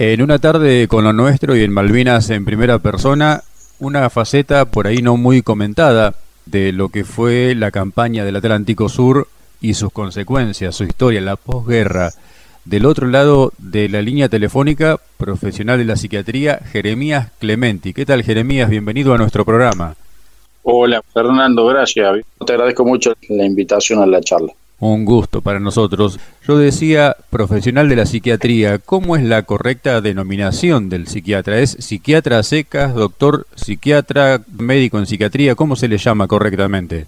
En una tarde con lo nuestro y en Malvinas en primera persona, una faceta por ahí no muy comentada de lo que fue la campaña del Atlántico Sur y sus consecuencias, su historia, la posguerra. Del otro lado de la línea telefónica, profesional de la psiquiatría, Jeremías Clementi. ¿Qué tal, Jeremías? Bienvenido a nuestro programa. Hola, Fernando, gracias. Te agradezco mucho la invitación a la charla. Un gusto para nosotros. Yo decía, profesional de la psiquiatría, ¿cómo es la correcta denominación del psiquiatra? ¿Es psiquiatra secas, doctor psiquiatra, médico en psiquiatría? ¿Cómo se le llama correctamente?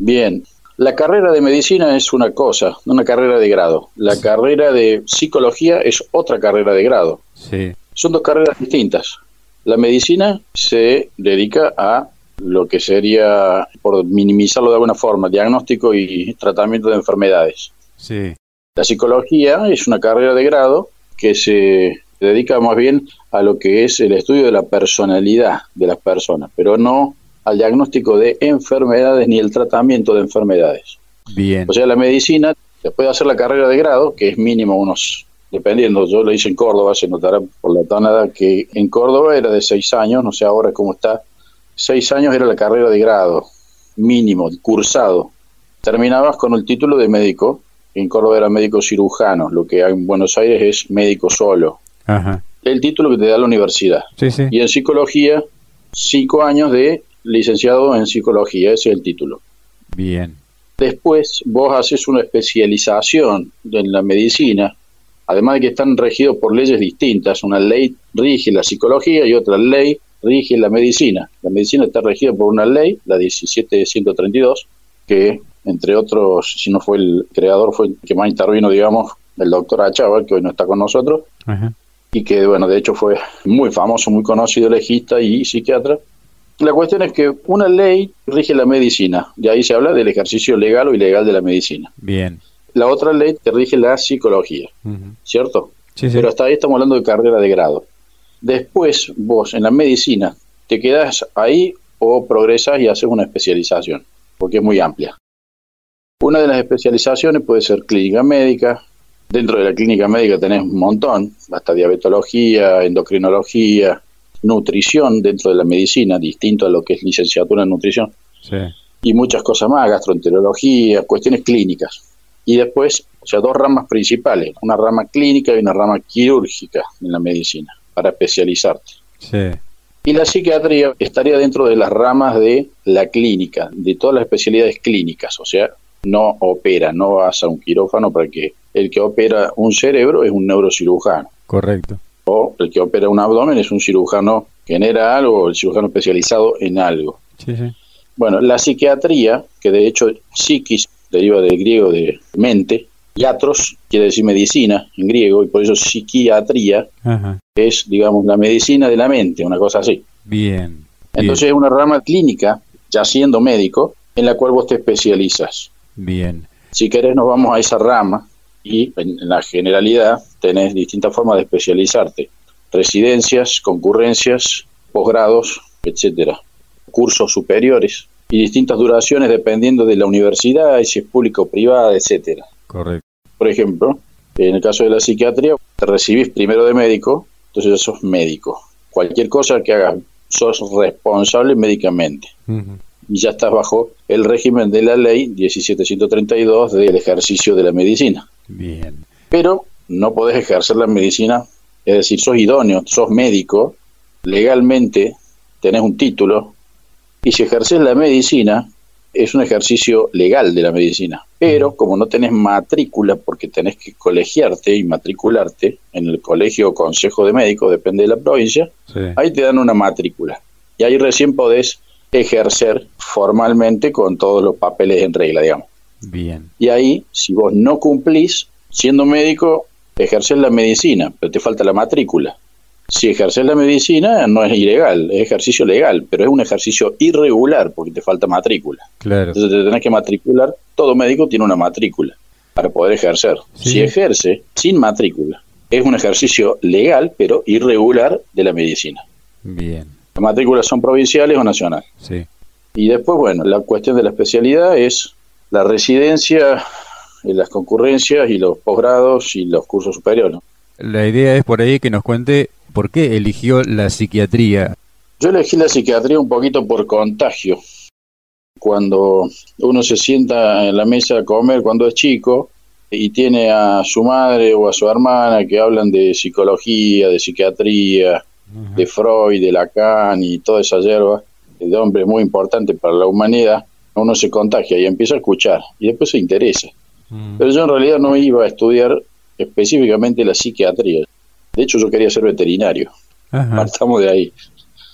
Bien, la carrera de medicina es una cosa, una carrera de grado. La carrera de psicología es otra carrera de grado. Sí. Son dos carreras distintas. La medicina se dedica a lo que sería, por minimizarlo de alguna forma, diagnóstico y tratamiento de enfermedades. Sí. La psicología es una carrera de grado que se dedica más bien a lo que es el estudio de la personalidad de las personas, pero no al diagnóstico de enfermedades ni el tratamiento de enfermedades. Bien. O sea, la medicina, después de hacer la carrera de grado, que es mínimo unos, dependiendo, yo lo hice en Córdoba, se notará por la tonada que en Córdoba era de seis años, no sé ahora cómo está, seis años era la carrera de grado, mínimo, cursado. Terminabas con el título de médico, en Córdoba era médico cirujano, lo que en Buenos Aires es médico solo. Ajá. El título que te da la universidad. Sí, sí. Y en psicología, cinco años de licenciado en psicología, ese es el título. Bien. Después vos haces una especialización en la medicina, además de que están regidos por leyes distintas. Una ley rige la psicología y otra ley rige la medicina. La medicina está regida por una ley, la 17132, que entre otros, si no fue el creador, fue el que más intervino, digamos, el doctor Achával, que hoy no está con nosotros, Ajá. y que, bueno, de hecho fue muy famoso, muy conocido legista y psiquiatra. La cuestión es que una ley rige la medicina, de ahí se habla del ejercicio legal o ilegal de la medicina. Bien. La otra ley te rige la psicología. ¿cierto? Sí, sí. Pero hasta ahí estamos hablando de carrera de grado. Después vos en la medicina te quedas ahí o progresas y haces una especialización, porque es muy amplia. Una de las especializaciones puede ser clínica médica. Dentro de la clínica médica tenés un montón, hasta diabetología, endocrinología, nutrición dentro de la medicina, distinto a lo que es licenciatura en nutrición, Sí. y muchas cosas más, gastroenterología, cuestiones clínicas. Y después, o sea, dos ramas principales, una rama clínica y una rama quirúrgica en la medicina, para especializarte. Sí. Y la psiquiatría estaría dentro de las ramas de la clínica, de todas las especialidades clínicas, o sea, no opera, no vas a un quirófano para que el que opera un cerebro es un neurocirujano, Correcto. o el que opera un abdomen es un cirujano general o el cirujano especializado en algo. Sí, sí. Bueno, la psiquiatría, que de hecho psiquis deriva del griego de mente, y atros quiere decir medicina en griego, y por eso psiquiatría Ajá. es, digamos, la medicina de la mente, una cosa así. Bien. Entonces es una rama clínica, ya siendo médico, en la cual vos te especializas. Bien. Si querés nos vamos a esa rama y en, en la generalidad tenés distintas formas de especializarte. Residencias, concurrencias, posgrados, etcétera. Cursos superiores y distintas duraciones dependiendo de la universidad y si es pública o privada, etcétera. Correcto. Por ejemplo, en el caso de la psiquiatría, te recibís primero de médico, entonces ya sos médico. Cualquier cosa que hagas, sos responsable médicamente. Y ya estás bajo el régimen de la ley 1732 del ejercicio de la medicina. Bien. Pero no podés ejercer la medicina, es decir, sos idóneo, sos médico, legalmente tenés un título, y si ejerces la medicina, es un ejercicio legal de la medicina. Pero como no tenés matrícula, porque tenés que colegiarte y matricularte en el colegio o consejo de médicos, depende de la provincia, Sí. ahí te dan una matrícula. Y ahí recién podés ejercer formalmente con todos los papeles en regla, digamos. Bien. Y ahí, si vos no cumplís, siendo médico, ejerces la medicina, pero te falta la matrícula. Si ejerces la medicina, no es ilegal, es ejercicio legal, pero es un ejercicio irregular porque te falta matrícula. Claro. Entonces te tenés que matricular, todo médico tiene una matrícula para poder ejercer. Sí. Si ejerce sin matrícula, es un ejercicio legal, pero irregular de la medicina. Bien. Las matrículas son provinciales o nacionales. Sí. Y después, bueno, la cuestión de la especialidad es la residencia, las concurrencias y los posgrados y los cursos superiores. La idea es por ahí que nos cuente por qué eligió la psiquiatría. Yo elegí la psiquiatría un poquito por contagio. Cuando uno se sienta en la mesa a comer cuando es chico y tiene a su madre o a su hermana que hablan de psicología, de psiquiatría, de Freud, de Lacan y toda esa hierba, de hombres muy importantes para la humanidad, uno se contagia y empieza a escuchar y después se interesa. Mm. Pero yo en realidad no iba a estudiar específicamente la psiquiatría. De hecho, yo quería ser veterinario. Partamos de ahí.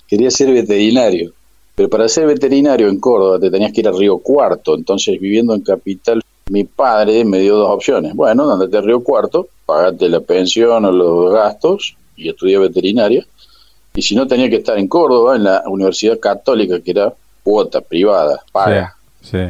Quería ser veterinario. Pero para ser veterinario en Córdoba te tenías que ir a Río Cuarto. Entonces, viviendo en Capital, mi padre me dio dos opciones. Bueno, andate a Río Cuarto, pagate la pensión o los gastos y estudié veterinaria. Y si no, tenía que estar en Córdoba, en la Universidad Católica, que era cuota privada, paga.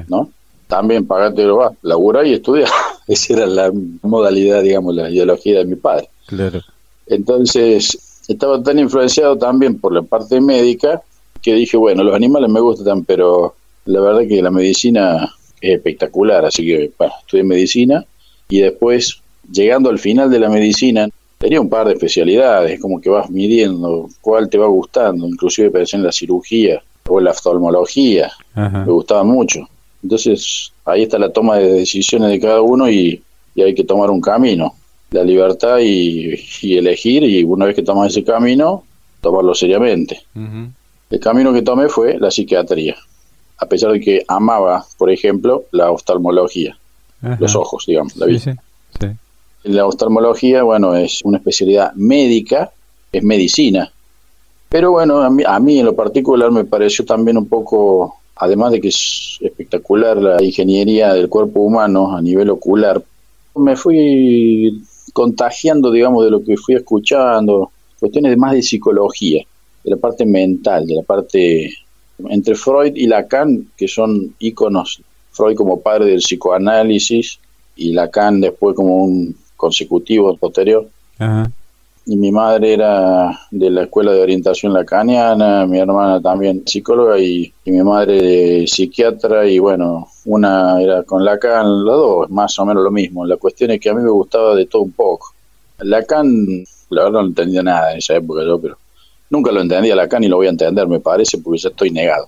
¿no? También pagate lo vas, labura y estudia. Esa era la modalidad, digamos, la ideología de mi padre. Claro. Entonces, estaba tan influenciado también por la parte médica que dije, bueno, los animales me gustan, pero la verdad que la medicina es espectacular, así que, bueno, estudié medicina y después, llegando al final de la medicina, tenía un par de especialidades, como que vas midiendo cuál te va gustando, inclusive pensé en la cirugía o la oftalmología, me gustaba mucho. Entonces, ahí está la toma de decisiones de cada uno y, hay que tomar un camino, la libertad y, elegir, y una vez que tomas ese camino, tomarlo seriamente. El camino que tomé fue la psiquiatría, a pesar de que amaba, por ejemplo, la oftalmología, los ojos, digamos, la vista. La oftalmología, bueno, es una especialidad médica, es medicina, pero bueno, a mí, a mí en lo particular me pareció también un poco además de que es espectacular la ingeniería del cuerpo humano a nivel ocular, me fui contagiando, digamos, de lo que fui escuchando, cuestiones más de psicología, de la parte mental, de la parte entre Freud y Lacan, que son íconos, Freud como padre del psicoanálisis y Lacan después como un consecutivo posterior. Y mi madre era de la escuela de orientación lacaniana, mi hermana también psicóloga y, mi madre psiquiatra y bueno, una era con Lacan, los dos más o menos lo mismo. La cuestión es que a mí me gustaba de todo un poco. Lacan, la verdad no entendía nada en esa época yo, pero nunca lo entendía Lacan y lo voy a entender me parece porque ya estoy negado.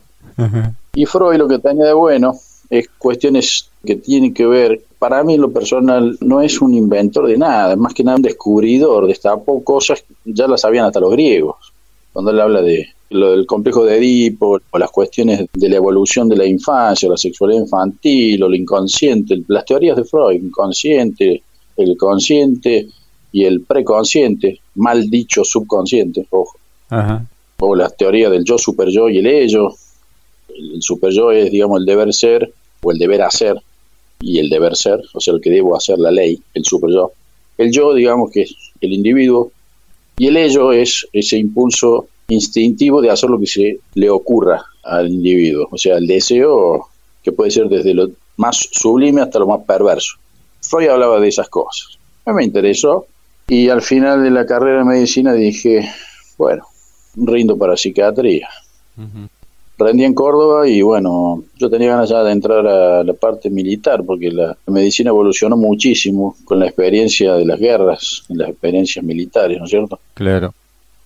Y Freud lo que tenía de bueno es cuestiones que tienen que ver, para mí lo personal no es un inventor de nada, más que nada un descubridor, destapó cosas, ya las sabían hasta los griegos, cuando él habla de lo del complejo de Edipo, o las cuestiones de la evolución de la infancia, o la sexualidad infantil, o lo inconsciente, las teorías de Freud, inconsciente, el consciente y el preconsciente, mal dicho subconsciente, ojo, o las teorías del yo, super yo y el ello, el super yo es, digamos, el deber ser o el deber hacer y el deber ser, o sea, el que debo hacer la ley, el super yo. El yo, digamos, que es el individuo y el ello es ese impulso instintivo de hacer lo que se le ocurra al individuo, o sea, el deseo que puede ser desde lo más sublime hasta lo más perverso. Freud hablaba de esas cosas. A me interesó y al final de la carrera de medicina dije, bueno, rindo para psiquiatría rendí en Córdoba y bueno, yo tenía ganas ya de entrar a la parte militar porque la medicina evolucionó muchísimo con la experiencia de las guerras, las experiencias militares, ¿no es cierto? Claro.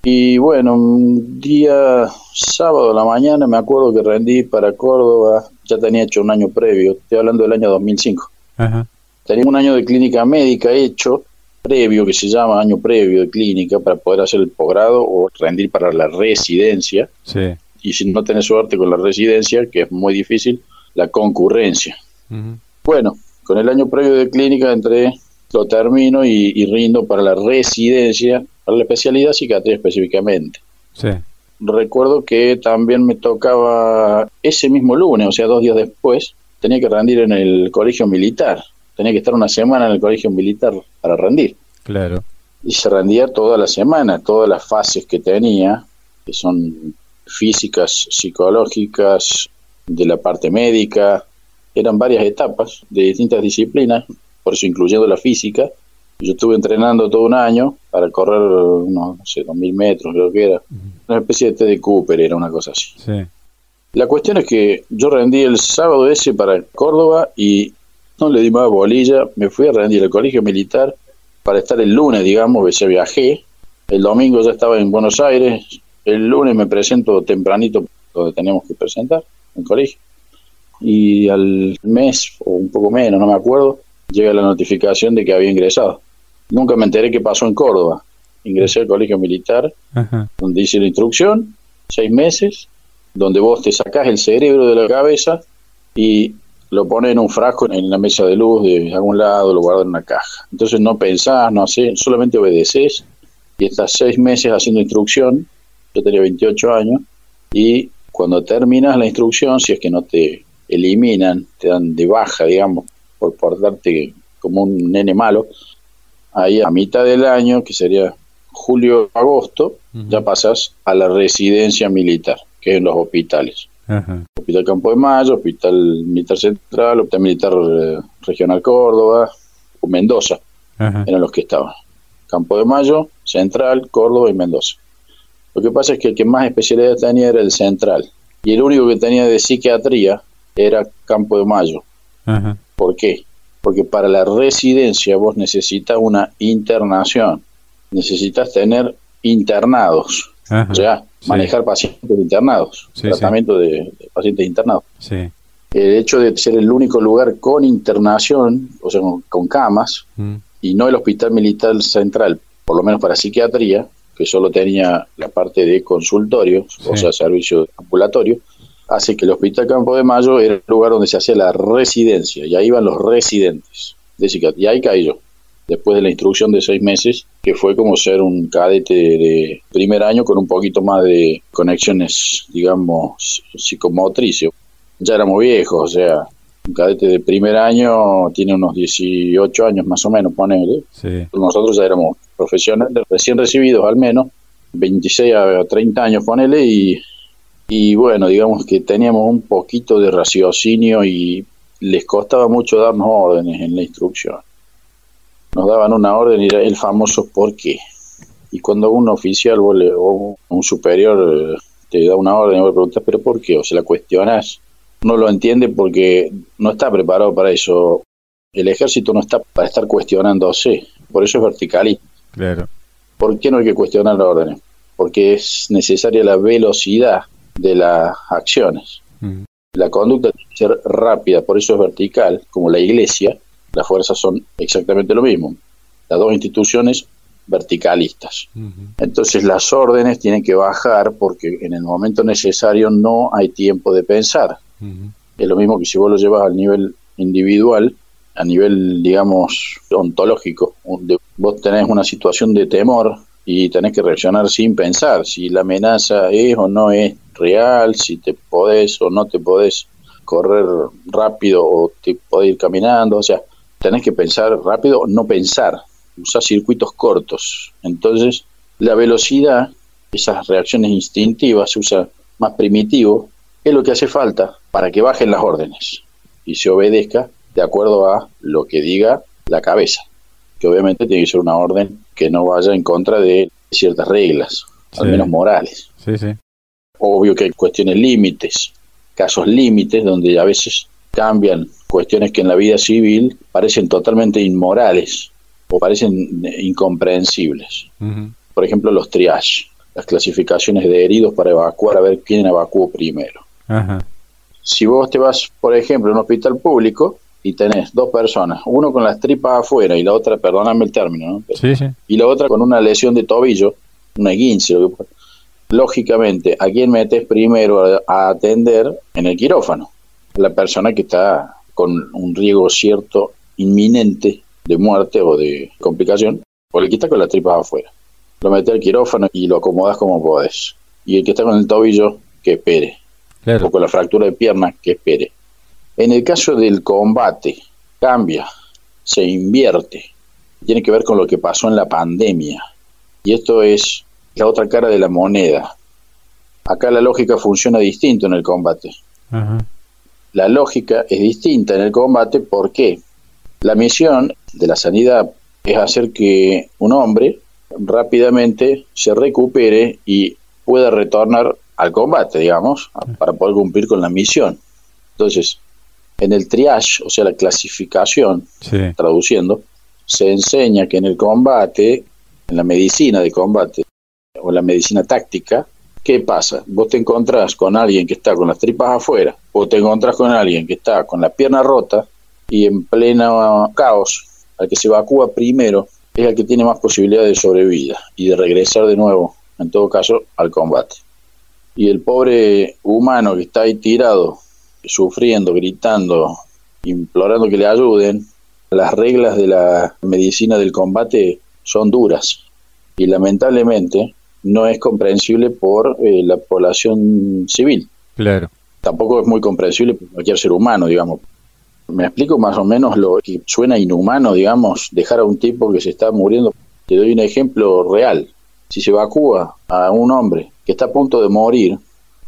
Y bueno, un día sábado a la mañana me acuerdo que rendí para Córdoba, ya tenía hecho un año previo, estoy hablando del año 2005. Ajá. Tenía un año de clínica médica hecho, previo, que se llama año previo de clínica, para poder hacer el posgrado o rendir para la residencia. Sí y si no tenés suerte con la residencia, que es muy difícil, la concurrencia. Bueno, con el año previo de clínica entré, lo termino y, rindo para la residencia, para la especialidad psiquiatría específicamente. Sí. Recuerdo que también me tocaba ese mismo lunes, o sea, dos días después, tenía que rendir en el colegio militar. Tenía que estar una semana en el colegio militar para rendir. Claro. Y se rendía toda la semana, todas las fases que tenía, que son físicas, psicológicas, de la parte médica. Eran varias etapas de distintas disciplinas, por eso incluyendo la física. Yo estuve entrenando todo un año para correr unos, no sé, dos mil metros, creo que era. Una especie de de Cooper, era una cosa así. La cuestión es que yo rendí el sábado ese para Córdoba y no le di más bolilla, me fui a rendir al colegio militar para estar el lunes, digamos, se viajé, el domingo ya estaba en Buenos Aires, el lunes me presento tempranito donde teníamos que presentar, en colegio, y al mes, o un poco menos, no me acuerdo, llega la notificación de que había ingresado. Nunca me enteré qué pasó en Córdoba. Ingresé al colegio militar, donde hice la instrucción, seis meses, donde vos te sacás el cerebro de la cabeza y lo pones en un frasco en la mesa de luz de algún lado, lo guardas en una caja. Entonces no pensás, no haces, solamente obedeces y estás seis meses haciendo instrucción. Yo tenía 28 años y cuando terminas la instrucción, si es que no te eliminan, te dan de baja, digamos, por portarte como un nene malo, ahí a mitad del año, que sería julio-agosto, ya pasas a la residencia militar, que es en los hospitales. Hospital Campo de Mayo, Hospital Militar Central, Hospital Militar eh, Regional Córdoba, o Mendoza, eran los que estaban. Campo de Mayo, Central, Córdoba y Mendoza. Lo que pasa es que el que más especialidad tenía era el Central, y el único que tenía de psiquiatría era Campo de Mayo. ¿Por qué? Porque para la residencia vos necesitas una internación, necesitas tener internados, o sea, manejar pacientes internados, tratamiento De, pacientes internados. El hecho de ser el único lugar con internación, o sea, con, camas, mm. y no el Hospital Militar Central, por lo menos para psiquiatría, que solo tenía la parte de consultorio, o sea, servicio ambulatorio, hace que el Hospital Campo de Mayo era el lugar donde se hacía la residencia, y ahí iban los residentes de psiquiatría, y ahí caí yo, después de la instrucción de seis meses, que fue como ser un cadete de primer año con un poquito más de conexiones, digamos, psicomotrices. Ya éramos viejos, o sea, un cadete de primer año tiene unos 18 años más o menos, ponele. Nosotros ya éramos profesionales, recién recibidos al menos, 26 a 30 años, ponele, y y bueno, digamos que teníamos un poquito de raciocinio y les costaba mucho darnos órdenes en la instrucción. Nos daban una orden y era el famoso por qué. Y cuando un oficial o un superior eh, te da una orden vos le preguntas, ¿pero por qué? O se la cuestionas, no lo entiende porque no está preparado para eso. El ejército no está para estar cuestionándose, por eso es vertical. Claro. ¿Por qué no hay que cuestionar la orden? Porque es necesaria la velocidad de las acciones. Mm. La conducta tiene que ser rápida, por eso es vertical, como la iglesia, las fuerzas son exactamente lo mismo. Las dos instituciones verticalistas. Entonces las órdenes tienen que bajar porque en el momento necesario no hay tiempo de pensar. Es lo mismo que si vos lo llevas al nivel individual, a nivel, digamos, ontológico. Vos tenés una situación de temor y tenés que reaccionar sin pensar si la amenaza es o no es real, si te podés o no te podés correr rápido o te podés ir caminando, o sea, tenés que pensar rápido no pensar, usar circuitos cortos. Entonces, la velocidad, esas reacciones instintivas, se usa más primitivo, es lo que hace falta para que bajen las órdenes y se obedezca de acuerdo a lo que diga la cabeza, que obviamente tiene que ser una orden que no vaya en contra de ciertas reglas, al menos morales. Sí, sí. Obvio que hay cuestiones límites, casos límites donde a veces cambian cuestiones que en la vida civil parecen totalmente inmorales o parecen incomprensibles. Por ejemplo, los triage, las clasificaciones de heridos para evacuar, a ver quién evacuó primero. Si vos te vas, por ejemplo, a un hospital público y tenés dos personas, uno con las tripas afuera y la otra, perdóname el término, y la otra con una lesión de tobillo, una guince, lógicamente, ¿a quién metes primero a, atender en el quirófano? La persona que está con un riesgo cierto inminente de muerte o de complicación, o el que está con las tripas afuera. Lo metes al quirófano y lo acomodas como podés. Y el que está con el tobillo, que espere. O con la fractura de pierna, que espere. En el caso del combate, cambia, se invierte. Tiene que ver con lo que pasó en la pandemia. Y esto es la otra cara de la moneda. Acá la lógica funciona distinto en el combate. La lógica es distinta en el combate porque la misión de la sanidad es hacer que un hombre rápidamente se recupere y pueda retornar al combate, digamos, para poder cumplir con la misión. Entonces, en el triage, o sea, la clasificación, traduciendo, se enseña que en el combate, en la medicina de combate o la medicina táctica, ¿qué pasa? Vos te encontrás con alguien que está con las tripas afuera, o te encontrás con alguien que está con la pierna rota y en pleno caos, al que se evacúa primero es el que tiene más posibilidades de sobrevida y de regresar de nuevo, en todo caso, al combate. Y el pobre humano que está ahí tirado, sufriendo, gritando, implorando que le ayuden, las reglas de la medicina del combate son duras y lamentablemente no es comprensible por eh, la población civil. Claro. Tampoco es muy comprensible por cualquier ser humano, digamos. Me explico más o menos lo que suena inhumano, digamos, dejar a un tipo que se está muriendo. Te doy un ejemplo real. Si se evacúa a un hombre que está a punto de morir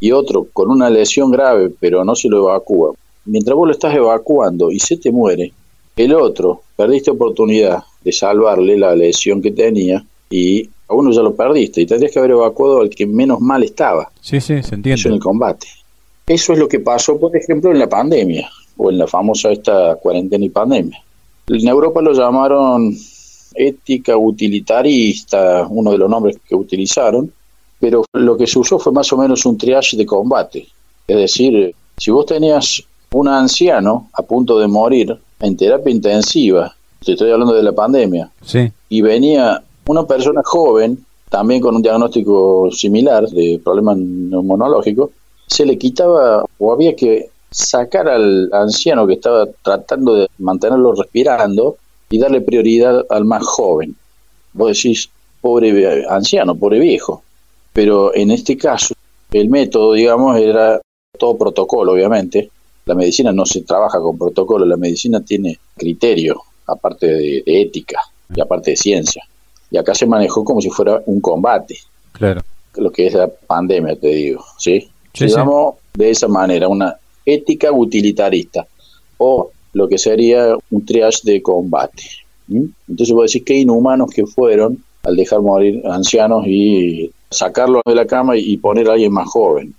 y otro con una lesión grave, pero no se lo evacúa, mientras vos lo estás evacuando y se te muere, el otro perdiste oportunidad de salvarle la lesión que tenía y a uno ya lo perdiste y tendrías que haber evacuado al que menos mal estaba. Sí, sí, se entiende. Eso en el combate. Eso es lo que pasó, por ejemplo, en la pandemia o en la famosa esta cuarentena y pandemia. En Europa lo llamaron ética utilitarista, uno de los nombres que utilizaron, pero lo que se usó fue más o menos un triage de combate. Es decir, si vos tenías un anciano a punto de morir en terapia intensiva, te estoy hablando de la pandemia, sí. y venía una persona joven, también con un diagnóstico similar de problema neumonológico, se le quitaba o había que sacar al anciano que estaba tratando de mantenerlo respirando y darle prioridad al más joven. Vos decís, pobre anciano, pobre viejo. Pero en este caso, el método, digamos, era todo protocolo, obviamente. La medicina no se trabaja con protocolo, la medicina tiene criterio, aparte de, ética y aparte de ciencia. Y acá se manejó como si fuera un combate. Claro. Lo que es la pandemia, te digo, ¿sí? Sí, llamó de esa manera, una ética utilitarista o lo que sería un triage de combate. Entonces voy a decir qué inhumanos que fueron al dejar morir ancianos y sacarlo de la cama y poner a alguien más joven.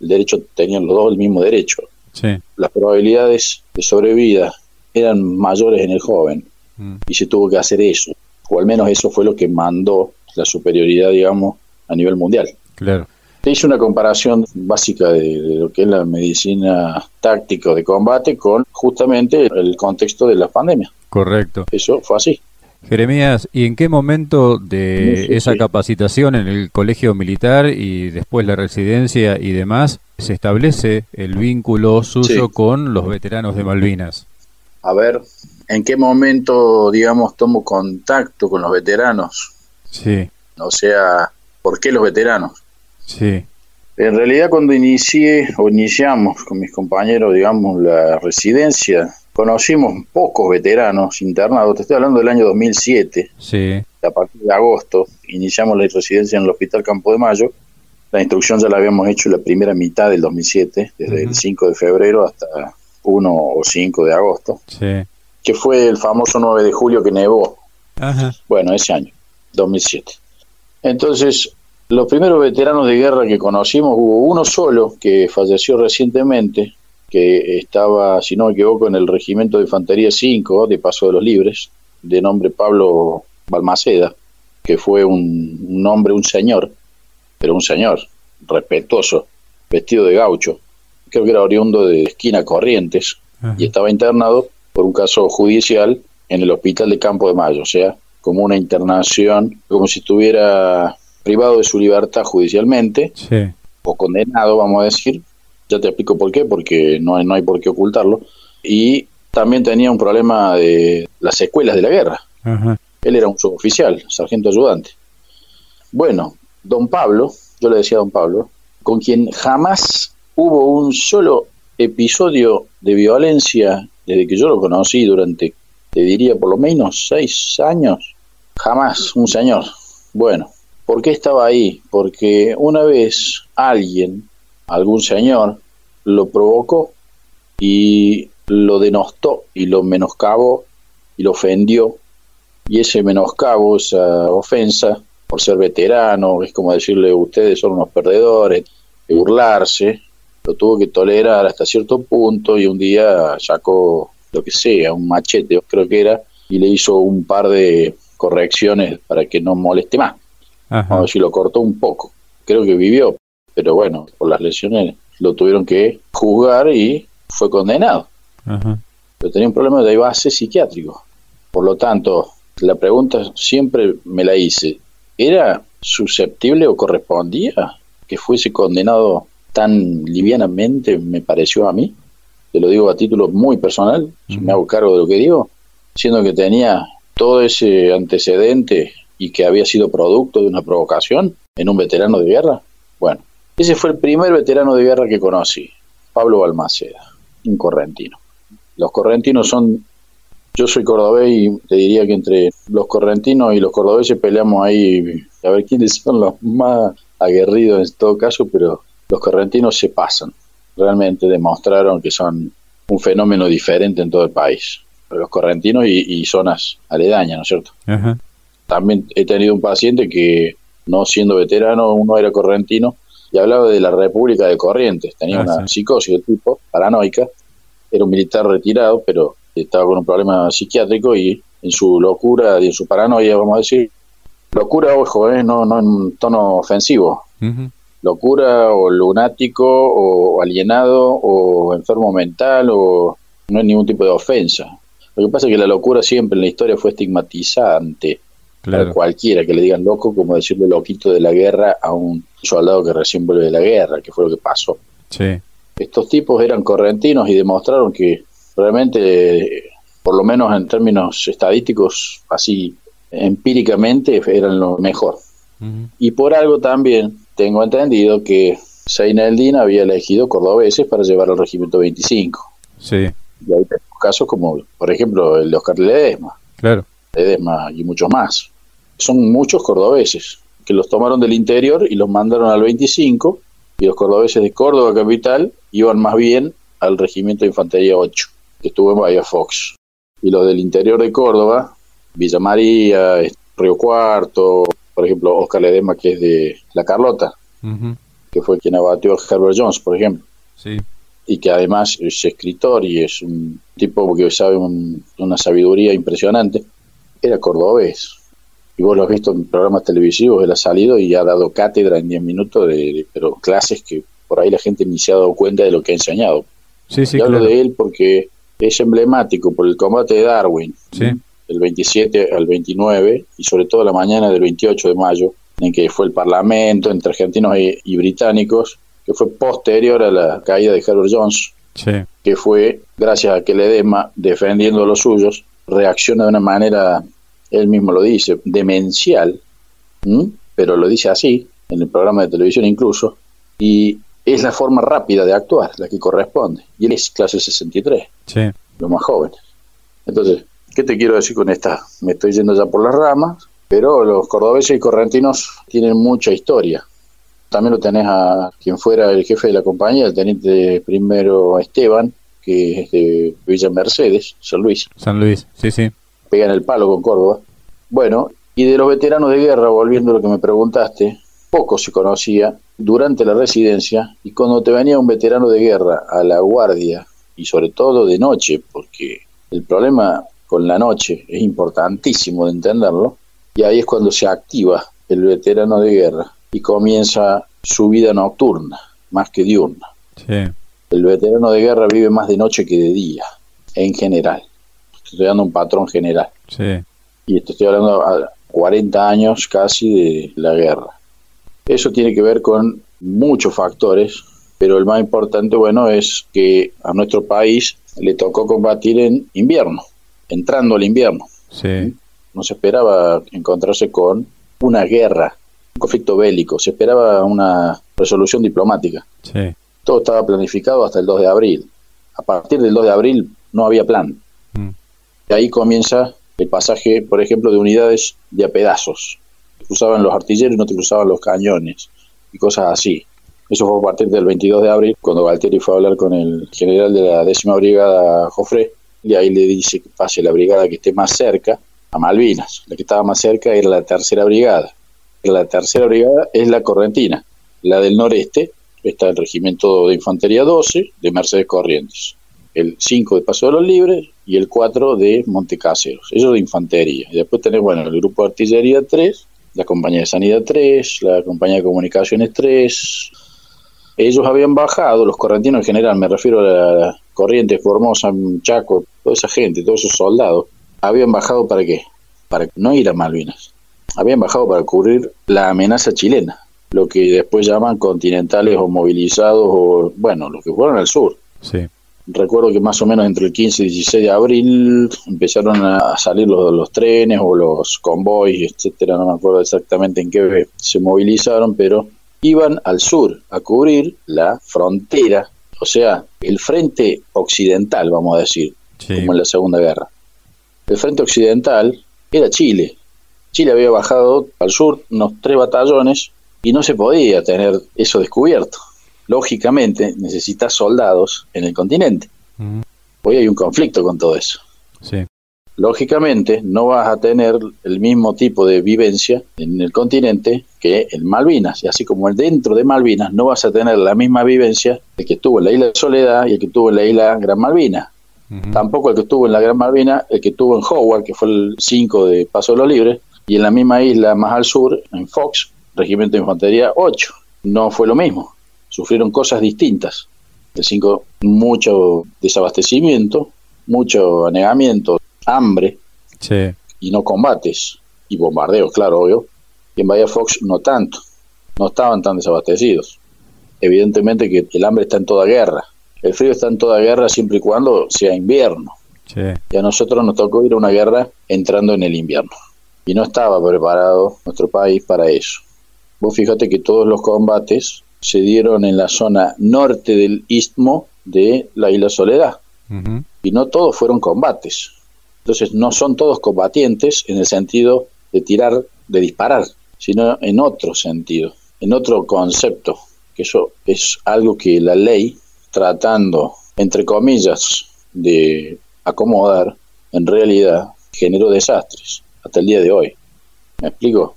El derecho tenían los dos el mismo derecho. Sí. Las probabilidades de sobrevida eran mayores en el joven Mm. y se tuvo que hacer eso. O al menos eso fue lo que mandó la superioridad, digamos, a nivel mundial. Claro. Te hice una comparación básica de, de, lo que es la medicina táctica de combate con justamente el contexto de la pandemia. Correcto. Eso fue así. Jeremías, ¿y en qué momento de esa capacitación en el colegio militar y después la residencia y demás se establece el vínculo suyo Sí. con los veteranos de Malvinas? A ver, ¿en qué momento, digamos, tomo contacto con los veteranos? Sí, O sea, ¿por qué los veteranos? sí, En realidad cuando inicié o iniciamos con mis compañeros, digamos, la residencia, conocimos pocos veteranos internados, te estoy hablando del año 2007, sí, a partir de agosto, iniciamos la residencia en el Hospital Campo de Mayo, la instrucción ya la habíamos hecho la primera mitad del 2007, desde el Ujú. 5 de febrero hasta 1 o 5 de agosto, sí. que fue el famoso 9 de julio que nevó, Ajá, bueno, ese año, 2007. Entonces, los primeros veteranos de guerra que conocimos, hubo uno solo que falleció recientemente, que estaba, si no me equivoco, en el Regimiento de Infantería 5 de Paso de los Libres, de nombre Pablo Balmaceda, que fue un, un hombre, un señor, pero un señor respetuoso, vestido de gaucho. Creo que era oriundo de esquina Corrientes ajá. y estaba internado por un caso judicial en el hospital de Campo de Mayo, o sea, como una internación, como si estuviera privado de su libertad judicialmente Sí, o condenado, vamos a decir. Ya te explico por qué, porque no hay, no hay por qué ocultarlo. Y también tenía un problema de las secuelas de la guerra. ajá, Él era un suboficial, sargento ayudante. Bueno, don Pablo, yo le decía a don Pablo, con quien jamás hubo un solo episodio de violencia desde que yo lo conocí durante, te diría, por lo menos seis años. Jamás, un señor. Bueno, ¿por qué estaba ahí? Porque una vez alguien, algún señor, lo provocó y lo denostó y lo menoscabó y lo ofendió y ese menoscabo, esa ofensa, por ser veterano, es como decirle ustedes son unos perdedores, de burlarse, lo tuvo que tolerar hasta cierto punto y un día sacó lo que sea, un machete, creo que era, y le hizo un par de correcciones para que no moleste más. Vamos a si lo cortó un poco. Creo que vivió, pero bueno, por las lesiones lo tuvieron que juzgar y fue condenado. Pero tenía un problema de base psiquiátrico. Por lo tanto, la pregunta siempre me la hice, ¿era susceptible o correspondía que fuese condenado tan livianamente, me pareció a mí? Te lo digo a título muy personal, si me hago cargo de lo que digo, siendo que tenía todo ese antecedente y que había sido producto de una provocación en un veterano de guerra. Ese fue el primer veterano de guerra que conocí, Pablo Balmaceda, un correntino. Los correntinos son, yo soy cordobés y te diría que entre los correntinos y los cordobeses peleamos ahí a ver quiénes son los más aguerridos en todo caso, pero los correntinos se pasan. Realmente demostraron que son un fenómeno diferente en todo el país. Los correntinos y, zonas aledañas, ¿no es cierto? También he tenido un paciente que, no siendo veterano, uno era correntino y hablaba de la República de Corrientes. Tenía ah, una psicosis del tipo, paranoica. Era un militar retirado, pero estaba con un problema psiquiátrico y en su locura y en su paranoia, vamos a decir, locura, ojo, ¿eh? no, no en tono ofensivo, locura o lunático o alienado o enfermo mental o no es ningún tipo de ofensa. Lo que pasa es que la locura siempre en la historia fue estigmatizante. Claro. cualquiera que le digan loco, como decirle loquito de la guerra a un soldado que recién vuelve de la guerra, que fue lo que pasó. Sí. Estos tipos eran correntinos y demostraron que realmente, por lo menos en términos estadísticos, así empíricamente, eran lo mejor. Y por algo también tengo entendido que Seineldin había elegido cordobeses para llevar al regimiento 25. Sí. Y hay casos como, por ejemplo, el de Oscar Ledesma. Claro. Ledesma y muchos más son muchos cordobeses que los tomaron del interior y los mandaron al 25 y los cordobeses de Córdoba capital iban más bien al regimiento de infantería 8 que estuvo en Bahía Fox. Y los del interior de Córdoba Villa María Río Cuarto por ejemplo Oscar Ledema que es de La Carlota que fue quien abatió a Herbert Jones por ejemplo. Sí. y que además es escritor y es un tipo que sabe una sabiduría impresionante. Era cordobés y vos lo has visto en programas televisivos, él ha salido y ha dado cátedra en 10 minutos, de, pero clases que por ahí la gente ni se ha dado cuenta de lo que ha enseñado. Sí, sí, y hablo de él porque es emblemático por el combate de Darwin, sí. del 27 al 29, y sobre todo la mañana del 28 de mayo, en que fue el parlamento entre argentinos y, británicos, que fue posterior a la caída de Herbert Jones, que fue, gracias a que Ledema, defendiendo a los suyos, reacciona de una manera él mismo lo dice, demencial, pero lo dice así, en el programa de televisión incluso, y es la forma rápida de actuar, la que corresponde. Y él es clase 63, sí. los más jóvenes. Entonces, ¿qué te quiero decir con esta? Me estoy yendo ya por las ramas, pero los cordobeses y correntinos tienen mucha historia. También lo tenés a quien fuera el jefe de la compañía, el teniente primero Esteban, que es de Villa Mercedes, San Luis. San Luis, sí, sí en el palo con Córdoba. Bueno, y de los veteranos de guerra, volviendo a lo que me preguntaste, poco se conocía durante la residencia y cuando te venía un veterano de guerra a la guardia y sobre todo de noche, porque el problema con la noche es importantísimo de entenderlo, y ahí es cuando se activa el veterano de guerra y comienza su vida nocturna, más que diurna. El veterano de guerra vive más de noche que de día, en general estoy dando un patrón general. Sí. Y estoy hablando a 40 años casi de la guerra. Eso tiene que ver con muchos factores, pero el más importante, bueno, es que a nuestro país le tocó combatir en invierno, entrando al invierno. Sí. No se esperaba encontrarse con una guerra, un conflicto bélico, se esperaba una resolución diplomática. Sí. Todo estaba planificado hasta el 2 de abril. A partir del 2 de abril no había plan. Y ahí comienza el pasaje, por ejemplo, de unidades de a pedazos. cruzaban los artilleros no te cruzaban los cañones y cosas así. Eso fue a partir del 22 de abril, cuando Galtieri fue a hablar con el general de la décima brigada, Jofre, y ahí le dice que pase la brigada que esté más cerca a Malvinas. La que estaba más cerca era la tercera brigada. La tercera brigada es la correntina. La del noreste está el regimiento de infantería 12 de Mercedes Corrientes. El 5 de Paso de los Libres y el 4 de Montecaseros, ellos de infantería. Y después tenés, bueno, el grupo de artillería 3, la compañía de sanidad 3, la compañía de comunicaciones 3. Ellos habían bajado, los correntinos en general, me refiero a la Corrientes, Formosa, Chaco, toda esa gente, todos esos soldados, habían bajado para qué? Para no ir a Malvinas. Habían bajado para cubrir la amenaza chilena, lo que después llaman continentales o movilizados, o bueno, los que fueron al sur. Sí. Recuerdo que más o menos entre el 15 y 16 de abril empezaron a salir los, los trenes o los convoys, etcétera, no me acuerdo exactamente en qué se movilizaron, pero iban al sur a cubrir la frontera, o sea, el frente occidental, vamos a decir, como en la Segunda Guerra. El frente occidental era Chile. Chile había bajado al sur unos tres batallones y no se podía tener eso descubierto. Lógicamente necesitas soldados en el continente. Hoy hay un conflicto con todo eso. Sí. Lógicamente no vas a tener el mismo tipo de vivencia en el continente que en Malvinas. Y así como el dentro de Malvinas no vas a tener la misma vivencia el que estuvo en la isla de Soledad y el que estuvo en la isla Gran Malvina. Tampoco el que estuvo en la Gran Malvina, el que estuvo en Howard, que fue el 5 de Paso de los Libres, y en la misma isla más al sur, en Fox, Regimiento de Infantería 8. No fue lo mismo. Sufrieron cosas distintas. El 5, mucho desabastecimiento, mucho anegamiento, hambre y no combates y bombardeos, claro, obvio. Y en Bahía Fox no tanto, no estaban tan desabastecidos. Evidentemente que el hambre está en toda guerra, el frío está en toda guerra siempre y cuando sea invierno. Y a nosotros nos tocó ir a una guerra entrando en el invierno. Y no estaba preparado nuestro país para eso. Vos fíjate que todos los combates se dieron en la zona norte del istmo de la isla Soledad. Y no todos fueron combates. Entonces no son todos combatientes en el sentido de tirar, de disparar, sino en otro sentido, en otro concepto, que eso es algo que la ley, tratando, entre comillas, de acomodar, en realidad generó desastres hasta el día de hoy. ¿Me explico?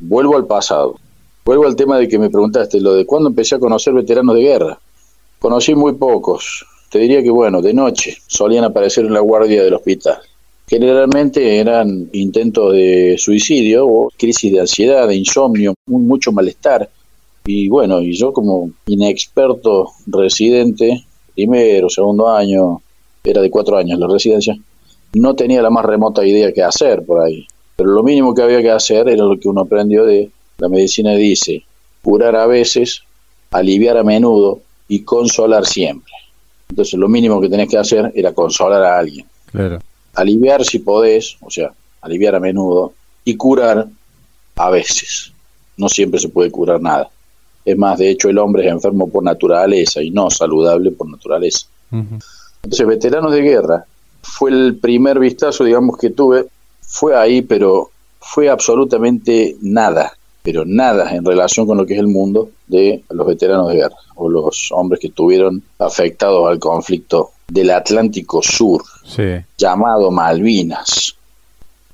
Vuelvo al pasado. Vuelvo al tema de que me preguntaste, lo de cuándo empecé a conocer veteranos de guerra. Conocí muy pocos, te diría que, bueno, de noche solían aparecer en la guardia del hospital. Generalmente eran intentos de suicidio o crisis de ansiedad, de insomnio, mucho malestar. Y bueno, y yo como inexperto residente, primero, segundo año, era de cuatro años la residencia, no tenía la más remota idea qué hacer por ahí. Pero lo mínimo que había que hacer era lo que uno aprendió de la medicina dice, curar a veces, aliviar a menudo y consolar siempre. Entonces lo mínimo que tenés que hacer era consolar a alguien. Claro. Aliviar si podés, o sea, aliviar a menudo, y curar a veces. No siempre se puede curar nada. Es más, de hecho el hombre es enfermo por naturaleza y no saludable por naturaleza. Entonces, veteranos de guerra fue el primer vistazo, digamos, que tuve. Fue ahí, pero fue absolutamente nada pero nada en relación con lo que es el mundo de los veteranos de guerra o los hombres que estuvieron afectados al conflicto del Atlántico Sur, llamado Malvinas,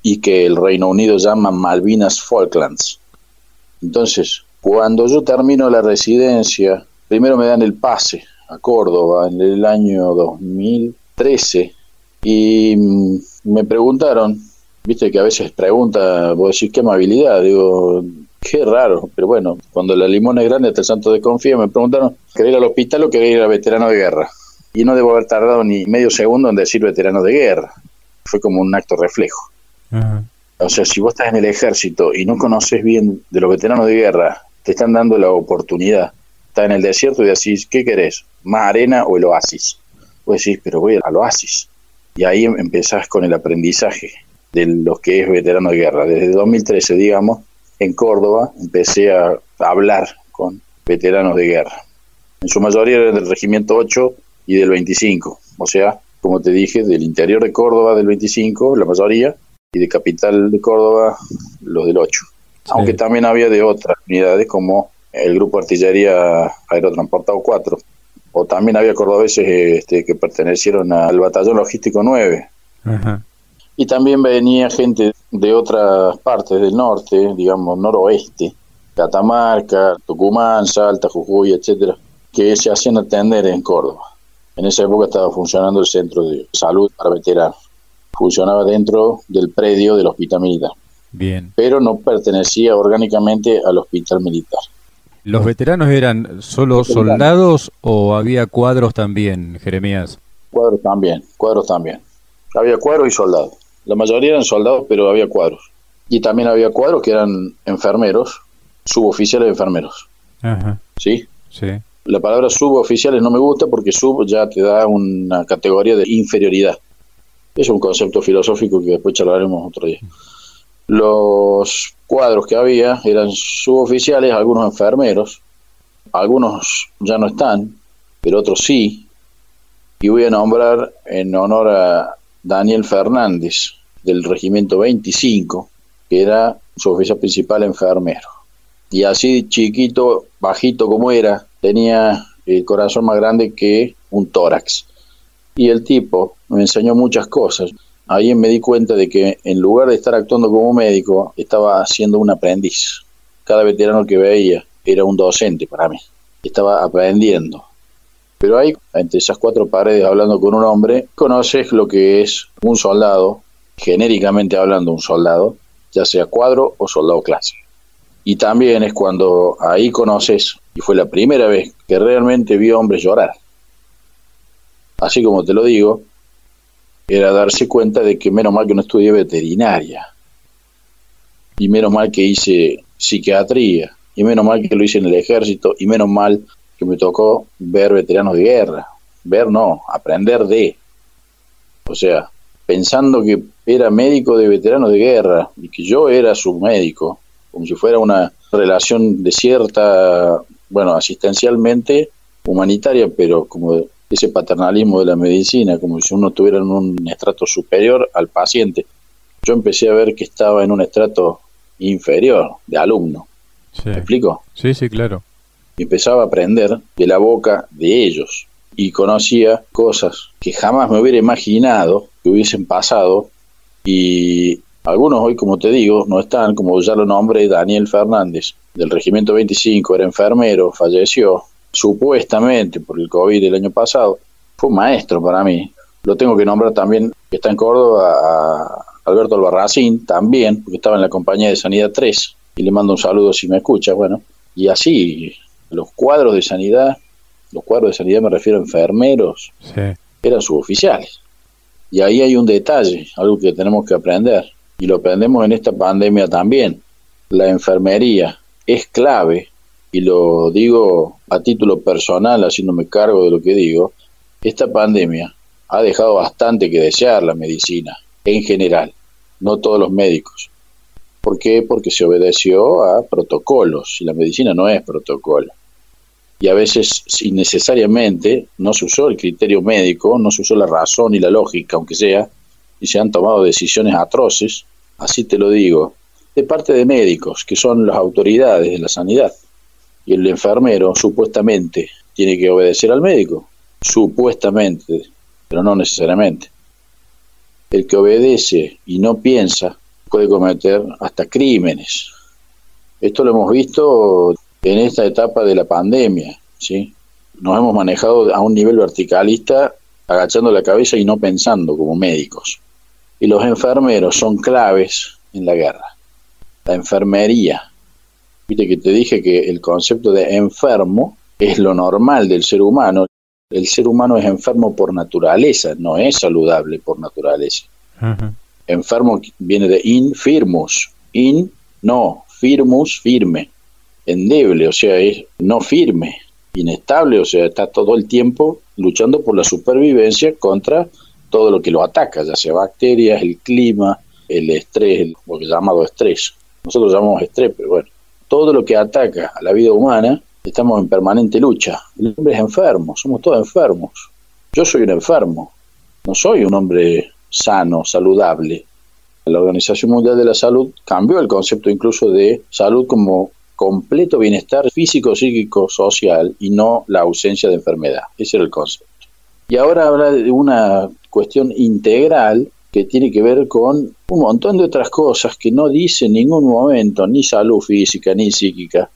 y que el Reino Unido llama Malvinas Falklands. Entonces, cuando yo termino la residencia, primero me dan el pase a Córdoba en el año 2013 y mm, me preguntaron, viste que a veces pregunta, vos decís qué amabilidad, digo, Qué raro, pero bueno, cuando la limona es grande hasta el santo desconfía, me preguntaron, ¿querés ir al hospital o querés ir a veterano de guerra? Y no debo haber tardado ni medio segundo en decir veterano de guerra. Fue como un acto reflejo. O sea, si vos estás en el ejército y no conoces bien de los veteranos de guerra, te están dando la oportunidad. Estás en el desierto y decís, ¿qué querés? ¿Más arena o el oasis? Vos decís, pero voy al oasis. Y ahí empezás con el aprendizaje de lo que es veterano de guerra. Desde 2013, digamos, en Córdoba empecé a hablar con veteranos de guerra. En su mayoría eran del Regimiento 8 y del 25, o sea, como te dije, del interior de Córdoba del 25, la mayoría, y de Capital de Córdoba, los del 8. Aunque también había de otras unidades como el Grupo Artillería Aerotransportado 4, o también había cordobeses este, que pertenecieron al Batallón Logístico 9. Y también venía gente de otras partes del norte, digamos noroeste, Catamarca, Tucumán, Salta, Jujuy, etcétera, que se hacían atender en Córdoba. En esa época estaba funcionando el centro de salud para veteranos. Funcionaba dentro del predio del hospital militar. Bien. Pero no pertenecía orgánicamente al hospital militar. ¿Los veteranos eran solo soldados o había cuadros también, Jeremías? Cuadros también, cuadros también. Había cuadros y soldados. La mayoría eran soldados, pero había cuadros. Y también había cuadros que eran enfermeros, suboficiales enfermeros. Ajá. ¿Sí? Sí. La palabra suboficiales no me gusta porque sub ya te da una categoría de inferioridad. Es un concepto filosófico que después charlaremos otro día. Los cuadros que había eran suboficiales, algunos enfermeros, algunos ya no están, pero otros sí. Y voy a nombrar en honor a Daniel Fernández, del Regimiento 25, que era su oficial principal enfermero. Y así chiquito, bajito como era, tenía el corazón más grande que un tórax. Y el tipo me enseñó muchas cosas. Ahí me di cuenta de que en lugar de estar actuando como médico, estaba siendo un aprendiz. Cada veterano que veía era un docente para mí. Estaba aprendiendo. Pero ahí, entre esas cuatro paredes, hablando con un hombre, conoces lo que es un soldado, genéricamente hablando un soldado, ya sea cuadro o soldado clase. Y también es cuando ahí conoces, y fue la primera vez que realmente vi hombres llorar. Así como te lo digo, era darse cuenta de que menos mal que no estudié veterinaria, y menos mal que hice psiquiatría, y menos mal que lo hice en el ejército, y menos mal que me tocó ver veteranos de guerra. Ver no, aprender de. O sea, pensando que era médico de veteranos de guerra y que yo era su médico, como si fuera una relación de cierta, bueno, asistencialmente humanitaria, pero como ese paternalismo de la medicina, como si uno estuviera en un estrato superior al paciente. Yo empecé a ver que estaba en un estrato inferior de alumno. Sí. ¿Me explico? Sí, sí, claro. Empezaba a aprender de la boca de ellos. Y conocía cosas que jamás me hubiera imaginado que hubiesen pasado. Y algunos hoy, como te digo, no están, como ya lo nombré, Daniel Fernández, del Regimiento 25, era enfermero, falleció, supuestamente por el COVID del año pasado, fue un maestro para mí. Lo tengo que nombrar también, que está en Córdoba, a Alberto Albarracín, también, porque estaba en la compañía de Sanidad 3, y le mando un saludo si me escucha, bueno, y así, los cuadros de sanidad, los cuadros de sanidad me refiero a enfermeros, Sí. eran suboficiales. Y ahí hay un detalle, algo que tenemos que aprender, y lo aprendemos en esta pandemia también. La enfermería es clave, y lo digo a título personal, haciéndome cargo de lo que digo, esta pandemia ha dejado bastante que desear la medicina, en general, no todos los médicos. ¿Por qué? Porque se obedeció a protocolos, y la medicina no es protocolo y a veces innecesariamente no se usó el criterio médico, no se usó la razón y la lógica, aunque sea, y se han tomado decisiones atroces, así te lo digo, de parte de médicos, que son las autoridades de la sanidad. Y el enfermero supuestamente tiene que obedecer al médico, supuestamente, pero no necesariamente. El que obedece y no piensa puede cometer hasta crímenes. Esto lo hemos visto en esta etapa de la pandemia, ¿sí? Nos hemos manejado a un nivel verticalista, agachando la cabeza y no pensando como médicos. Y los enfermeros son claves en la guerra. La enfermería. Viste que te dije que el concepto de enfermo es lo normal del ser humano. El ser humano es enfermo por naturaleza, no es saludable por naturaleza. Enfermo viene de infirmus. In, no, firmus, firme endeble, o sea, es no firme, inestable, o sea, está todo el tiempo luchando por la supervivencia contra todo lo que lo ataca, ya sea bacterias, el clima, el estrés, lo que llamado estrés. Nosotros llamamos estrés, pero bueno, todo lo que ataca a la vida humana, estamos en permanente lucha. El hombre es enfermo, somos todos enfermos. Yo soy un enfermo, no soy un hombre sano, saludable. La Organización Mundial de la Salud cambió el concepto incluso de salud como completo bienestar físico, psíquico, social y no la ausencia de enfermedad. Ese era el concepto. Y ahora habla de una cuestión integral que tiene que ver con un montón de otras cosas que no dice en ningún momento ni salud física ni psíquica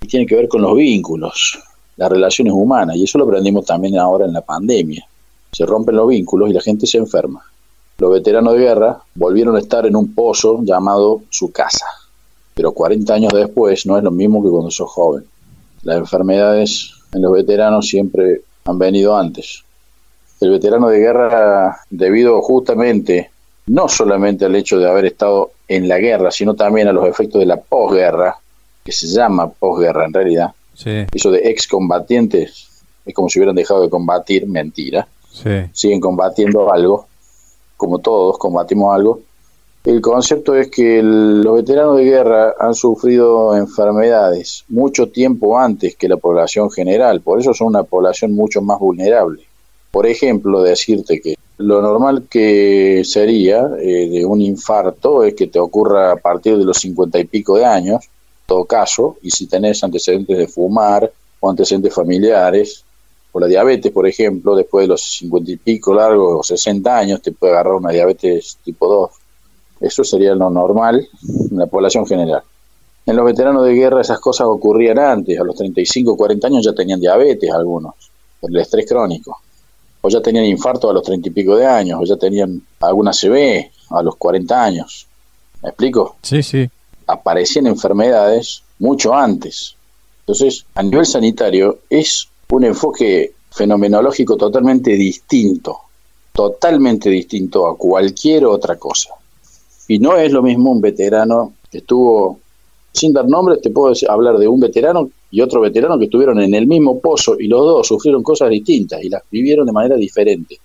y tiene que ver con los vínculos. las relaciones humanas. Y eso lo aprendimos también ahora en la pandemia. Se rompen los vínculos y la gente se enferma. Los veteranos de guerra volvieron a estar en un pozo llamado su casa. Pero 40 años después no es lo mismo que cuando sos joven. Las enfermedades en los veteranos siempre han venido antes. El veterano de guerra, debido justamente no solamente al hecho de haber estado en la guerra, sino también a los efectos de la posguerra, que se llama posguerra en realidad, eso de excombatientes es como si hubieran dejado de combatir, mentira. Siguen combatiendo algo, como todos combatimos algo. El concepto es que los veteranos de guerra han sufrido enfermedades mucho tiempo antes que la población general, por eso son una población mucho más vulnerable. Por ejemplo, decirte que lo normal que sería eh, de un infarto es que te ocurra a partir de los cincuenta y pico de años, todo caso, y si tenés antecedentes de fumar o antecedentes familiares, o la diabetes, por ejemplo, después de los cincuenta y pico largos o 60 años te puede agarrar una diabetes tipo 2. Eso sería lo normal en la población general. En los veteranos de guerra esas cosas ocurrían antes, a los 35 o 40 años ya tenían diabetes algunos, por el estrés crónico, o ya tenían infarto a los 30 y pico de años, o ya tenían alguna CB a los 40 años. ¿Me explico? Sí, sí aparecían enfermedades mucho antes. Entonces, a nivel sanitario es un enfoque fenomenológico totalmente distinto, totalmente distinto a cualquier otra cosa. Y no es lo mismo un veterano que estuvo, sin dar nombres, te puedo hablar de un veterano y otro veterano que estuvieron en el mismo pozo y los dos sufrieron cosas distintas y las vivieron de manera diferente.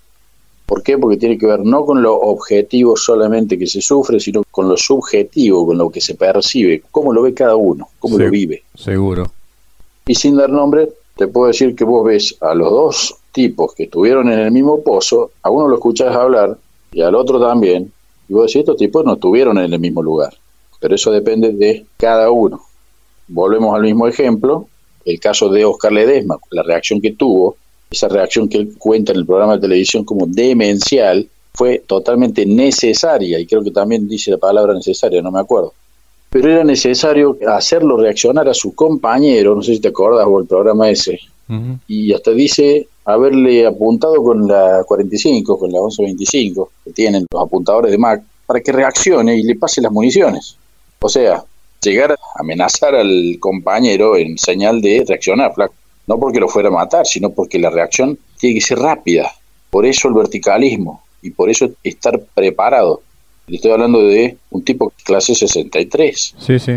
¿Por qué? Porque tiene que ver no con lo objetivo solamente que se sufre, sino con lo subjetivo, con lo que se percibe, cómo lo ve cada uno, cómo lo vive. Seguro. Y sin dar nombre, te puedo decir que vos ves a los dos tipos que estuvieron en el mismo pozo, a uno lo escuchás hablar y al otro también, y vos decís, estos tipos no estuvieron en el mismo lugar. Pero eso depende de cada uno. Volvemos al mismo ejemplo, el caso de Oscar Ledesma, la reacción que tuvo esa reacción que él cuenta en el programa de televisión como demencial, fue totalmente necesaria, y creo que también dice la palabra necesaria, no me acuerdo. Pero era necesario hacerlo reaccionar a su compañero, no sé si te acuerdas o el programa ese, y hasta dice haberle apuntado con la 45, con la 1125, que tienen los apuntadores de Mac, para que reaccione y le pase las municiones. O sea, llegar a amenazar al compañero en señal de reaccionar, flaco no porque lo fuera a matar, sino porque la reacción tiene que ser rápida. Por eso el verticalismo y por eso estar preparado. Le estoy hablando de un tipo clase 63. Sí, sí.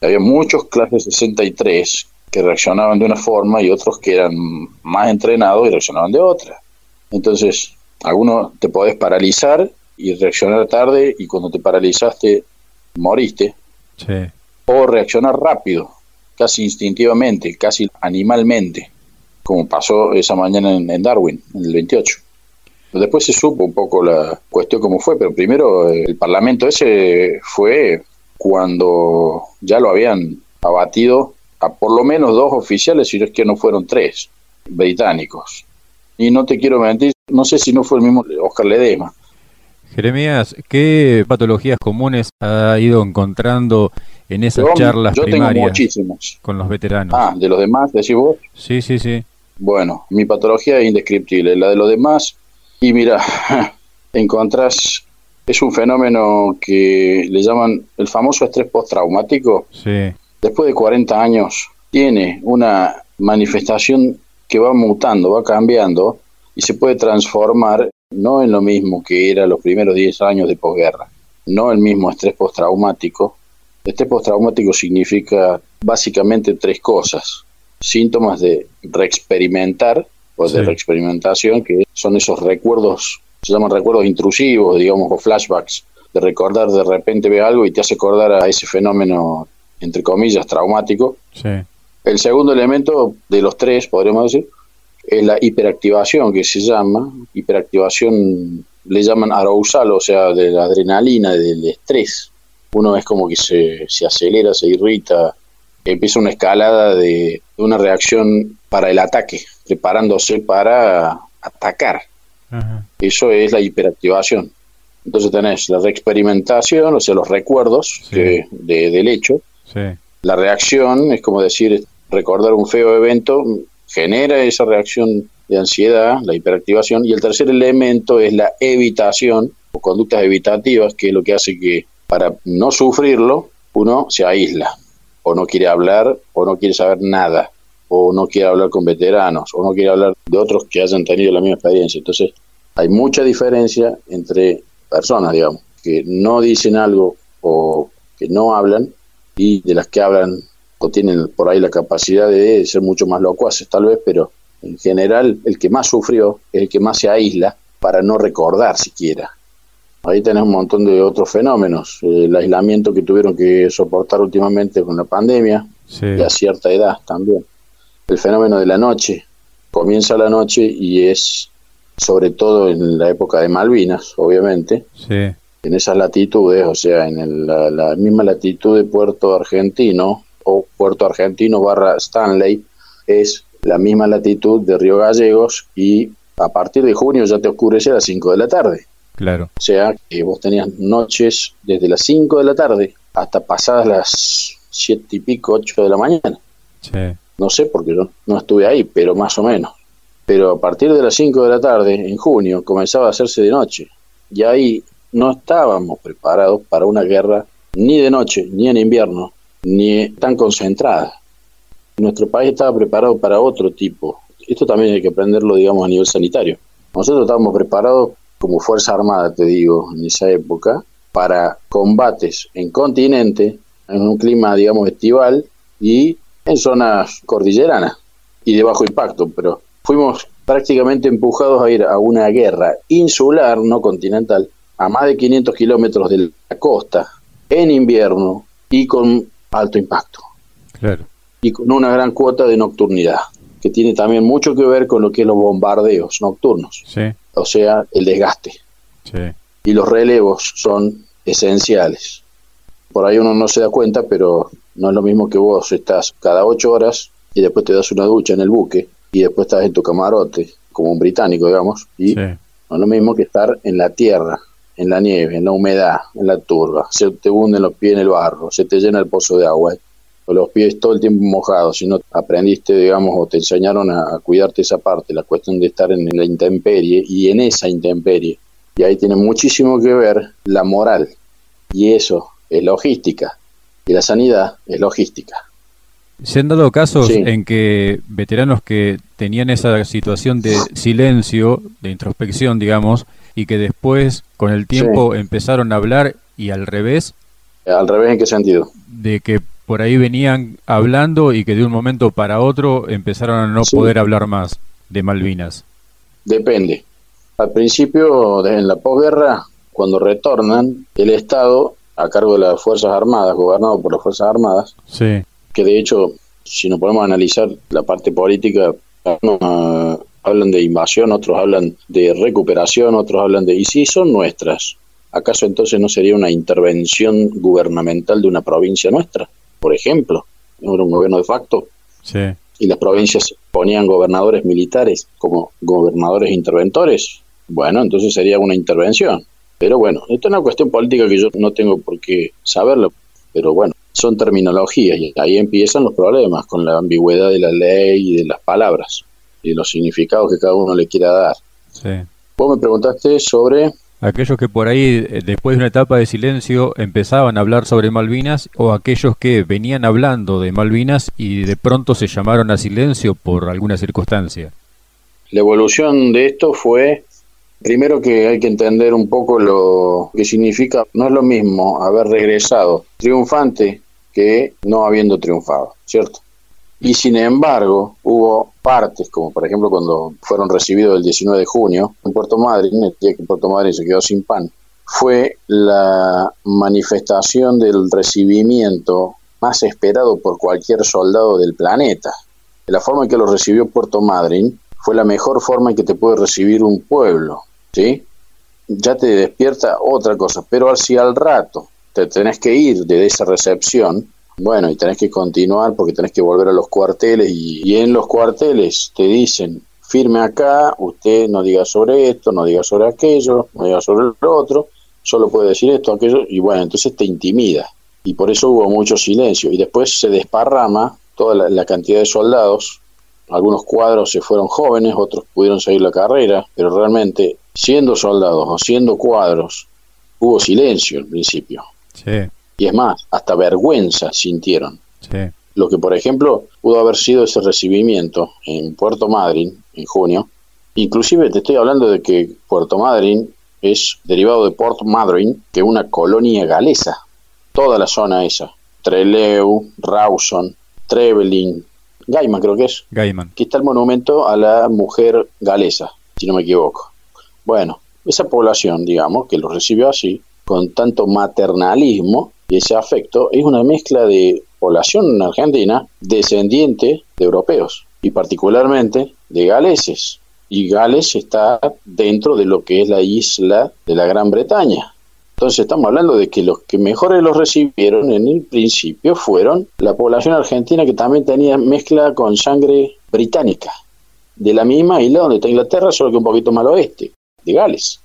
Había muchos clases 63 que reaccionaban de una forma y otros que eran más entrenados y reaccionaban de otra. Entonces, algunos te podés paralizar y reaccionar tarde y cuando te paralizaste moriste. Sí. O reaccionar rápido casi instintivamente, casi animalmente, como pasó esa mañana en, Darwin, en el 28. Después se supo un poco la cuestión cómo fue, pero primero eh, el parlamento ese fue cuando ya lo habían abatido a por lo menos dos oficiales, si no es que no fueron tres, británicos. Y no te quiero mentir, no sé si no fue el mismo Oscar Ledesma, Jeremías, ¿qué patologías comunes ha ido encontrando en esas charlas yo primarias con los veteranos? Ah, de los demás, decís vos. Sí, sí, sí. Bueno, mi patología es indescriptible. La de los demás, y mira, encontrás, es un fenómeno que le llaman el famoso estrés postraumático. Sí. Después de 40 años, tiene una manifestación que va mutando, va cambiando y se puede transformar no en lo mismo que era los primeros 10 años de posguerra, no el mismo estrés postraumático. Estrés postraumático significa básicamente tres cosas. Síntomas de reexperimentar o de reexperimentación, que son esos recuerdos, se llaman recuerdos intrusivos, digamos, o flashbacks, de recordar de repente ve algo y te hace acordar a ese fenómeno, entre comillas, traumático. El segundo elemento de los tres, podríamos decir, es la hiperactivación que se llama, hiperactivación le llaman arousal, o sea, de la adrenalina, del estrés. Uno es como que se, se acelera, se irrita, empieza una escalada de, una reacción para el ataque, preparándose para atacar. Eso es la hiperactivación. Entonces tenés la reexperimentación, o sea, los recuerdos de, del hecho. La reacción es como decir, recordar un feo evento genera esa reacción de ansiedad, la hiperactivación, y el tercer elemento es la evitación o conductas evitativas, que es lo que hace que para no sufrirlo uno se aísla, o no quiere hablar, o no quiere saber nada, o no quiere hablar con veteranos, o no quiere hablar de otros que hayan tenido la misma experiencia. Entonces, hay mucha diferencia entre personas, digamos, que no dicen algo o que no hablan y de las que hablan o tienen por ahí la capacidad de ser mucho más locuaces tal vez, pero en general el que más sufrió es el que más se aísla para no recordar siquiera. Ahí tenés un montón de otros fenómenos, el aislamiento que tuvieron que soportar últimamente con la pandemia, y a cierta edad también. El fenómeno de la noche, comienza la noche y es sobre todo en la época de Malvinas, obviamente, en esas latitudes, o sea, en la, misma latitud de Puerto Argentino o Puerto Argentino barra Stanley, es la misma latitud de Río Gallegos y a partir de junio ya te oscurece a las 5 de la tarde. Claro. O sea, que vos tenías noches desde las 5 de la tarde hasta pasadas las 7 y pico, 8 de la mañana. No sé porque yo no estuve ahí, pero más o menos. Pero a partir de las 5 de la tarde, en junio, comenzaba a hacerse de noche. Y ahí no estábamos preparados para una guerra ni de noche, ni en invierno, ni tan concentrada. Nuestro país estaba preparado para otro tipo. Esto también hay que aprenderlo, digamos, a nivel sanitario. Nosotros estábamos preparados como Fuerza Armada, te digo, en esa época, para combates en continente, en un clima, digamos, estival y en zonas cordilleranas y de bajo impacto, pero fuimos prácticamente empujados a ir a una guerra insular, no continental, a más de 500 kilómetros de la costa, en invierno y con alto impacto. Claro. Y con una gran cuota de nocturnidad, que tiene también mucho que ver con lo que es los bombardeos nocturnos. Sí o sea, el desgaste. Y los relevos son esenciales. Por ahí uno no se da cuenta, pero no es lo mismo que vos estás cada ocho horas y después te das una ducha en el buque y después estás en tu camarote, como un británico, digamos, y no es lo mismo que estar en la tierra, en la nieve, en la humedad, en la turba. Se te hunden los pies en el barro, se te llena el pozo de agua los pies todo el tiempo mojados, si no aprendiste, digamos, o te enseñaron a, cuidarte esa parte, la cuestión de estar en la intemperie y en esa intemperie. Y ahí tiene muchísimo que ver la moral. Y eso es logística. Y la sanidad es logística. Se han dado casos en que veteranos que tenían esa situación de silencio, de introspección, digamos, y que después, con el tiempo, empezaron a hablar y al revés. ¿Al revés en qué sentido? De que por ahí venían hablando y que de un momento para otro empezaron a no poder hablar más de Malvinas? Depende. Al principio, en la posguerra, cuando retornan, el Estado, a cargo de las Fuerzas Armadas, gobernado por las Fuerzas Armadas, sí. que de hecho, si nos podemos analizar la parte política, hablan de invasión, otros hablan de recuperación, otros hablan de... Y si son nuestras, ¿acaso entonces no sería una intervención gubernamental de una provincia nuestra? por ejemplo, era un gobierno de facto. Y las provincias ponían gobernadores militares como gobernadores interventores. Bueno, entonces sería una intervención. Pero bueno, esto es una cuestión política que yo no tengo por qué saberlo. Pero bueno, son terminologías y ahí empiezan los problemas con la ambigüedad de la ley y de las palabras y los significados que cada uno le quiera dar. Sí. Vos me preguntaste sobre aquellos que por ahí, eh, después de una etapa de silencio, empezaban a hablar sobre Malvinas, o aquellos que venían hablando de Malvinas y de pronto se llamaron a silencio por alguna circunstancia. La evolución de esto fue, primero que hay que entender un poco lo que significa, no es lo mismo haber regresado triunfante que no habiendo triunfado, ¿cierto? Y sin embargo, hubo partes, como por ejemplo cuando fueron recibidos el 19 de junio en Puerto Madryn, el día que Puerto Madryn se quedó sin pan, fue la manifestación del recibimiento más esperado por cualquier soldado del planeta. La forma en que lo recibió Puerto Madryn fue la mejor forma en que te puede recibir un pueblo, ¿sí? Ya te despierta otra cosa, pero si al rato te tenés que ir de esa recepción, bueno, y tenés que continuar porque tenés que volver a los cuarteles y, en los cuarteles te dicen, firme acá, usted no diga sobre esto, no diga sobre aquello, no diga sobre lo otro, solo puede decir esto, aquello, y bueno, entonces te intimida. Y por eso hubo mucho silencio. Y después se desparrama toda la, cantidad de soldados algunos cuadros se fueron jóvenes, otros pudieron seguir la carrera, pero realmente siendo soldados o siendo cuadros, hubo silencio al principio. Y es más, hasta vergüenza sintieron. Lo que, por ejemplo, pudo haber sido ese recibimiento en Puerto Madryn en junio. Inclusive te estoy hablando de que Puerto Madryn es derivado de Port Madryn, que es una colonia galesa. Toda la zona esa. Trelew, Rawson, Trevelin, Gaiman creo que es. Gaiman. Aquí está el monumento a la mujer galesa, si no me equivoco. Bueno, esa población, digamos, que lo recibió así, con tanto maternalismo y ese afecto, es una mezcla de población argentina descendiente de europeos y particularmente de galeses. Y Gales está dentro de lo que es la isla de la Gran Bretaña. Entonces estamos hablando de que los que mejores los recibieron en el principio fueron la población argentina que también tenía mezcla con sangre británica, de la misma isla donde está Inglaterra, solo que un poquito más al oeste, de Gales.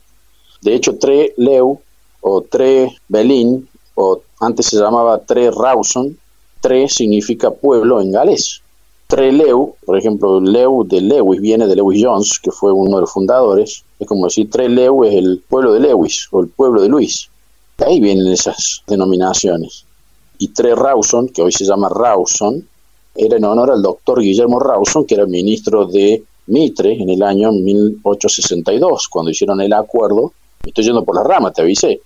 De hecho, Tre Leu o Tre Belin, o antes se llamaba Tre Rawson, Tre significa pueblo en galés. Tre Leu, por ejemplo, Leu de Lewis viene de Lewis Jones, que fue uno de los fundadores, es como decir, Trelew es el pueblo de Lewis o el pueblo de Luis. De ahí vienen esas denominaciones. Y Tre Rawson, que hoy se llama Rawson, era en honor al doctor Guillermo Rawson, que era ministro de Mitre en el año 1862, cuando hicieron el acuerdo. Estoy yendo por la rama, te avisé.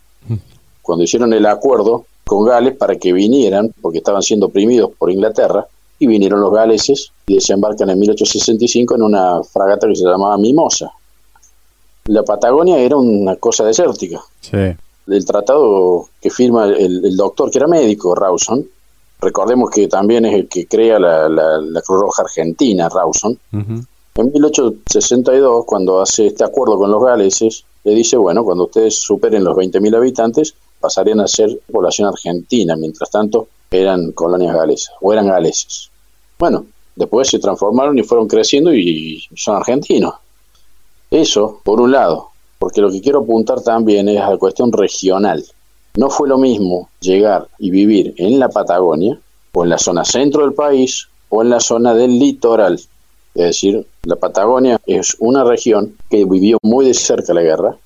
Cuando hicieron el acuerdo con Gales para que vinieran, porque estaban siendo oprimidos por Inglaterra, y vinieron los galeses y desembarcan en 1865 en una fragata que se llamaba Mimosa la Patagonia era una cosa desértica. Sí. El tratado que firma el, doctor, que era médico, Rawson, recordemos que también es el que crea la, Cruz Roja Argentina, Rawson, en 1862, cuando hace este acuerdo con los galeses, le dice, bueno, cuando ustedes superen los 20.000 habitantes, pasarían a ser población argentina, mientras tanto eran colonias galesas, o eran galeses. Bueno, después se transformaron y fueron creciendo y son argentinos. Eso, por un lado, porque lo que quiero apuntar también es a la cuestión regional. No fue lo mismo llegar y vivir en la Patagonia, o en la zona centro del país, o en la zona del litoral. Es decir, la Patagonia es una región que vivió muy de cerca la guerra.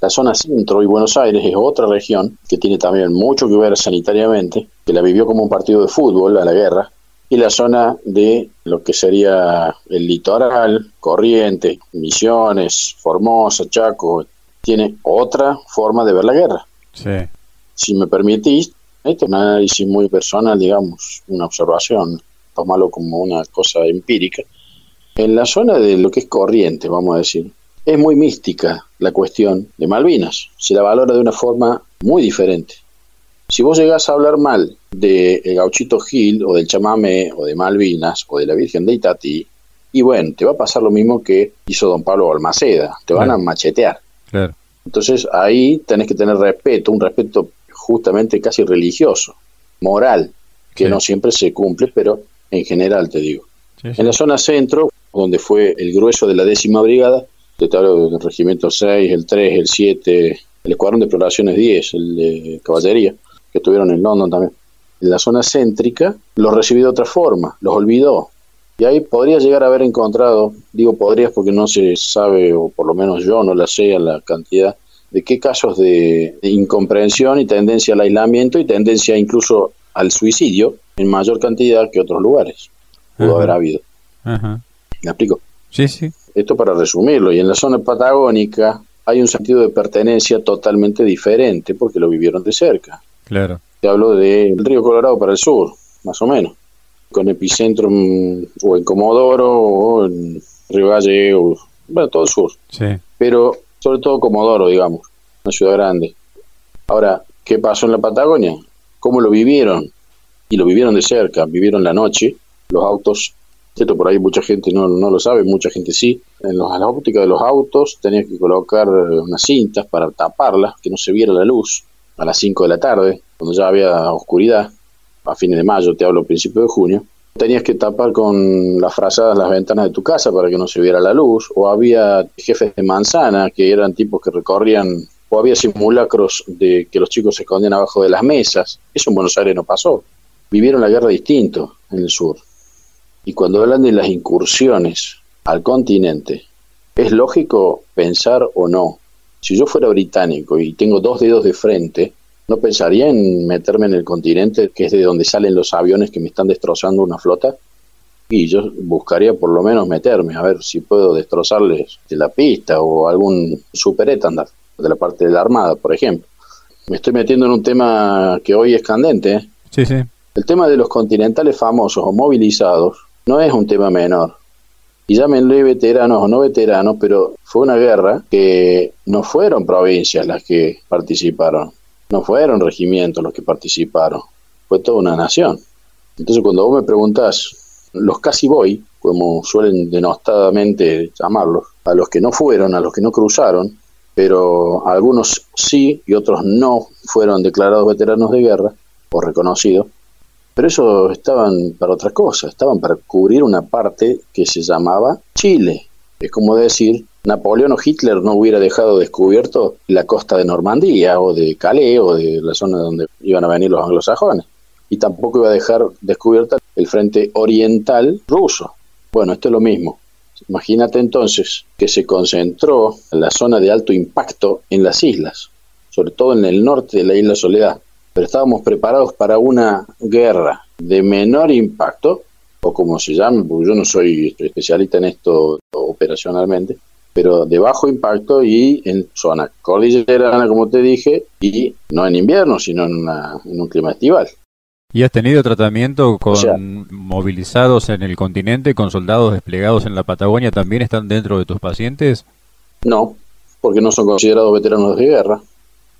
La zona centro y Buenos Aires es otra región que tiene también mucho que ver sanitariamente, que la vivió como un partido de fútbol a la guerra, y la zona de lo que sería el litoral, Corrientes, Misiones, Formosa, Chaco, tiene otra forma de ver la guerra. Sí. Si me permitís, este es un análisis muy personal, digamos, una observación, tomarlo como una cosa empírica. En la zona de lo que es Corrientes, vamos a decir, es muy mística la cuestión de Malvinas. Se la valora de una forma muy diferente. Si vos llegás a hablar mal de Gauchito Gil o del chamame o de Malvinas o de la Virgen de Itatí, y bueno, te va a pasar lo mismo que hizo don Pablo Balmaceda, te van a machetear. Entonces ahí tenés que tener respeto, un respeto justamente casi religioso, moral, que no siempre se cumple, pero en general te digo. En la zona centro, donde fue el grueso de la décima brigada, te hablo del regimiento 6, el 3, el 7, el escuadrón de exploraciones 10, el de caballería, que estuvieron en London también, en la zona céntrica, los recibió de otra forma, los olvidó. Y ahí podría llegar a haber encontrado, digo podrías porque no se sabe, o por lo menos yo no la sé a la cantidad, de qué casos de, incomprensión y tendencia al aislamiento y tendencia incluso al suicidio en mayor cantidad que otros lugares. Pudo haber habido. ¿Me explico? Sí, sí. Esto para resumirlo. Y en la zona patagónica hay un sentido de pertenencia totalmente diferente porque lo vivieron de cerca. Claro. Te hablo del río Colorado para el sur, más o menos, con epicentro o en Comodoro o en Río Gallego, bueno, todo el sur. Sí. Pero sobre todo Comodoro, digamos, una ciudad grande. Ahora, ¿qué pasó en la Patagonia? ¿Cómo lo vivieron? Y lo vivieron de cerca, vivieron la noche, los autos, por ahí mucha gente no, no lo sabe, mucha gente sí, en, los, la óptica de los autos tenías que colocar unas cintas para taparlas, que no se viera la luz, a las 5 de la tarde, cuando ya había oscuridad, a fines de mayo, te hablo, principio de junio, tenías que tapar con las frazadas las ventanas de tu casa para que no se viera la luz, o había jefes de manzana que eran tipos que recorrían, o había simulacros de que los chicos se escondían abajo de las mesas. Eso en Buenos Aires no pasó. Vivieron la guerra distinto en el sur. Y cuando hablan de las incursiones al continente, ¿es lógico pensar o no? Si yo fuera británico y tengo dos dedos de frente, no pensaría en meterme en el continente, que es de donde salen los aviones que me están destrozando una flota. Y yo buscaría por lo menos meterme, a ver si puedo destrozarles de la pista o algún super estándar de la parte de la Armada, por ejemplo. Me estoy metiendo en un tema que hoy es candente. ¿eh? Sí, sí. El tema de los continentales famosos o movilizados no es un tema menor. Y llámenle veteranos o no veteranos, pero fue una guerra que no fueron provincias las que participaron, no fueron regimientos los que participaron, fue toda una nación. Entonces cuando vos me preguntás, los casi voy, como suelen denostadamente llamarlos, a los que no fueron, a los que no cruzaron, pero algunos sí y otros no fueron declarados veteranos de guerra o reconocidos, pero eso estaban para otra cosa, estaban para cubrir una parte que se llamaba Chile. Es como decir, Napoleón o Hitler no hubiera dejado descubierto la costa de Normandía o de Calais o de la zona donde iban a venir los anglosajones. Y tampoco iba a dejar descubierta el frente oriental ruso. Bueno, esto es lo mismo. Imagínate entonces que se concentró la zona de alto impacto en las islas, sobre todo en el norte de la isla Soledad pero estábamos preparados para una guerra de menor impacto, o como se llame, porque yo no soy especialista en esto operacionalmente, pero de bajo impacto y en zona cordillerana, como te dije, y no en invierno, sino en, un clima estival. ¿Y has tenido tratamiento con movilizados en el continente, con soldados desplegados en la Patagonia, también están dentro de tus pacientes? No, porque no son considerados veteranos de guerra.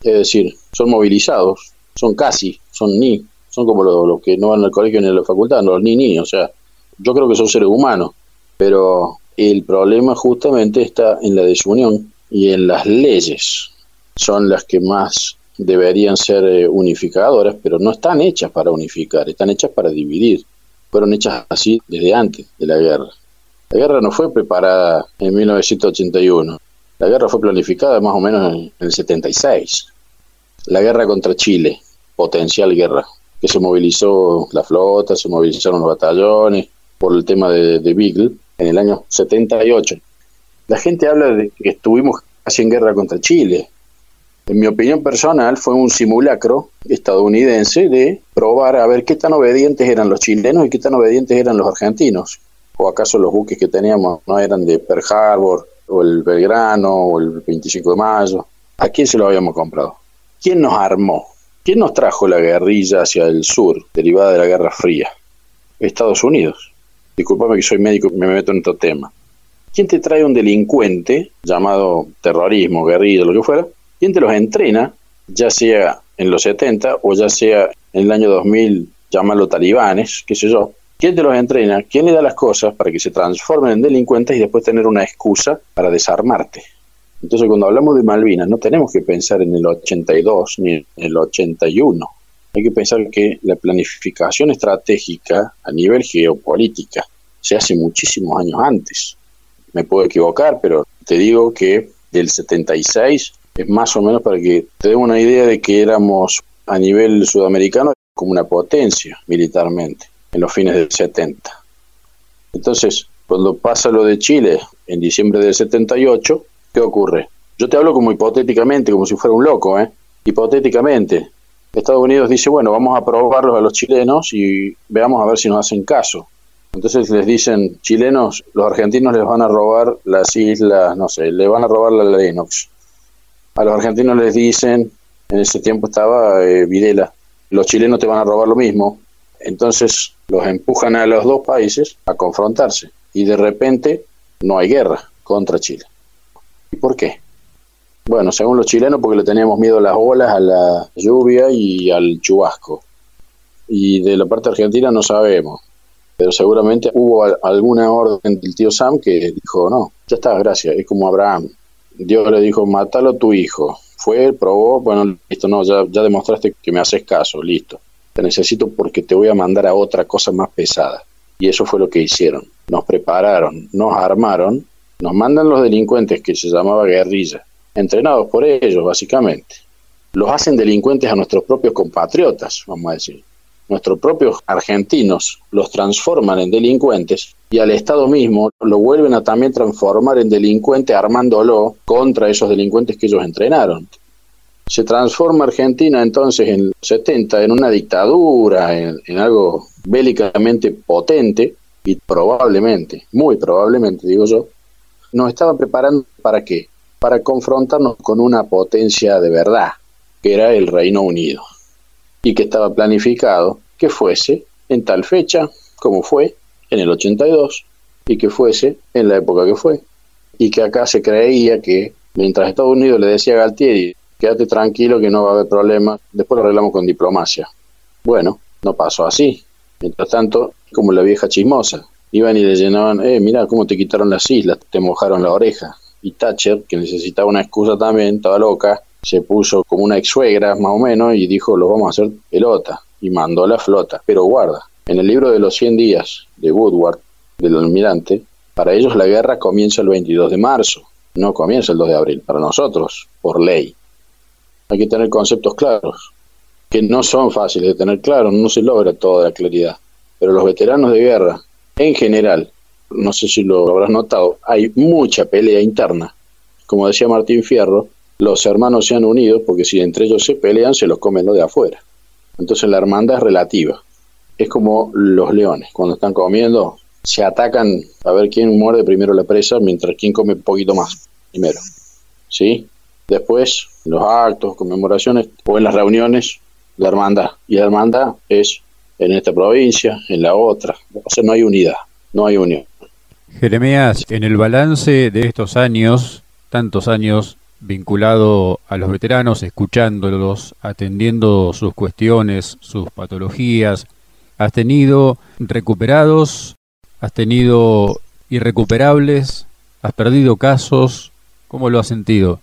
Es decir, son movilizados, son casi, son ni, son como los, que no van al colegio ni a la facultad, los ni ni, o sea, yo creo que son seres humanos, pero el problema justamente está en la desunión y en las leyes, son las que más deberían ser eh, unificadoras, pero no están hechas para unificar, están hechas para dividir, fueron hechas así desde antes de la guerra. La guerra no fue preparada en 1981, la guerra fue planificada más o menos en el 76 la guerra contra Chile, potencial guerra, que se movilizó la flota, se movilizaron los batallones por el tema de, de Beagle en el año 78. La gente habla de que estuvimos casi en guerra contra Chile. En mi opinión personal fue un simulacro estadounidense de probar a ver qué tan obedientes eran los chilenos y qué tan obedientes eran los argentinos. ¿O acaso los buques que teníamos no eran de Pearl Harbor o el Belgrano o el 25 de mayo? ¿A quién se lo habíamos comprado? ¿Quién nos armó? ¿Quién nos trajo la guerrilla hacia el sur, derivada de la Guerra Fría? Estados Unidos. Disculpame que soy médico y me meto en otro tema. ¿Quién te trae un delincuente llamado terrorismo, guerrilla, lo que fuera? ¿Quién te los entrena, ya sea en los 70 o ya sea en el año 2000, llámalo talibanes, qué sé yo? ¿Quién te los entrena? ¿Quién le da las cosas para que se transformen en delincuentes y después tener una excusa para desarmarte? Entonces, cuando hablamos de Malvinas, no tenemos que pensar en el 82 ni en el 81. Hay que pensar que la planificación estratégica a nivel geopolítica se hace muchísimos años antes. Me puedo equivocar, pero te digo que del 76 es más o menos para que te dé una idea de que éramos a nivel sudamericano como una potencia militarmente en los fines del 70. Entonces, cuando pasa lo de Chile en diciembre del 78, ¿Qué ocurre? Yo te hablo como hipotéticamente, como si fuera un loco, ¿eh? Hipotéticamente. Estados Unidos dice, bueno, vamos a probarlos a los chilenos y veamos a ver si nos hacen caso. Entonces les dicen, chilenos, los argentinos les van a robar las islas, no sé, le van a robar la Lennox. A los argentinos les dicen, en ese tiempo estaba eh, Videla, los chilenos te van a robar lo mismo. Entonces los empujan a los dos países a confrontarse y de repente no hay guerra contra Chile. ¿Y por qué? Bueno, según los chilenos, porque le teníamos miedo a las olas, a la lluvia y al chubasco. Y de la parte argentina no sabemos, pero seguramente hubo alguna orden del tío Sam que dijo, no, ya está, gracias, es como Abraham. Dios le dijo, mátalo a tu hijo. Fue, probó, bueno, listo, no, ya, ya demostraste que me haces caso, listo. Te necesito porque te voy a mandar a otra cosa más pesada. Y eso fue lo que hicieron. Nos prepararon, nos armaron nos mandan los delincuentes que se llamaba guerrilla, entrenados por ellos básicamente. Los hacen delincuentes a nuestros propios compatriotas, vamos a decir. nuestros propios argentinos los transforman en delincuentes y al Estado mismo lo vuelven a también transformar en delincuente armándolo contra esos delincuentes que ellos entrenaron. Se transforma Argentina entonces en los 70 en una dictadura, en, en algo bélicamente potente y probablemente, muy probablemente digo yo, nos estaba preparando para qué? Para confrontarnos con una potencia de verdad, que era el Reino Unido, y que estaba planificado que fuese en tal fecha, como fue en el 82, y que fuese en la época que fue, y que acá se creía que mientras Estados Unidos le decía a Galtieri, quédate tranquilo que no va a haber problema, después lo arreglamos con diplomacia. Bueno, no pasó así. Mientras tanto, como la vieja chismosa, iban y le llenaban, eh, mira cómo te quitaron las islas, te mojaron la oreja. Y Thatcher, que necesitaba una excusa también, estaba loca, se puso como una ex suegra más o menos y dijo, lo vamos a hacer pelota. Y mandó la flota. Pero guarda, en el libro de los 100 días de Woodward, del almirante, para ellos la guerra comienza el 22 de marzo, no comienza el 2 de abril, para nosotros, por ley. Hay que tener conceptos claros, que no son fáciles de tener claros, no se logra toda la claridad. Pero los veteranos de guerra, en general, no sé si lo habrás notado, hay mucha pelea interna. Como decía Martín Fierro, los hermanos se han unido porque si entre ellos se pelean, se los comen los de afuera. Entonces la hermandad es relativa. Es como los leones, cuando están comiendo, se atacan a ver quién muerde primero la presa, mientras quien come un poquito más primero. ¿Sí? Después, los actos, conmemoraciones o en las reuniones, la hermandad. Y la hermandad es en esta provincia, en la otra. O sea, no hay unidad, no hay unión. Jeremías, en el balance de estos años, tantos años vinculado a los veteranos, escuchándolos, atendiendo sus cuestiones, sus patologías, ¿has tenido recuperados? ¿Has tenido irrecuperables? ¿Has perdido casos? ¿Cómo lo has sentido?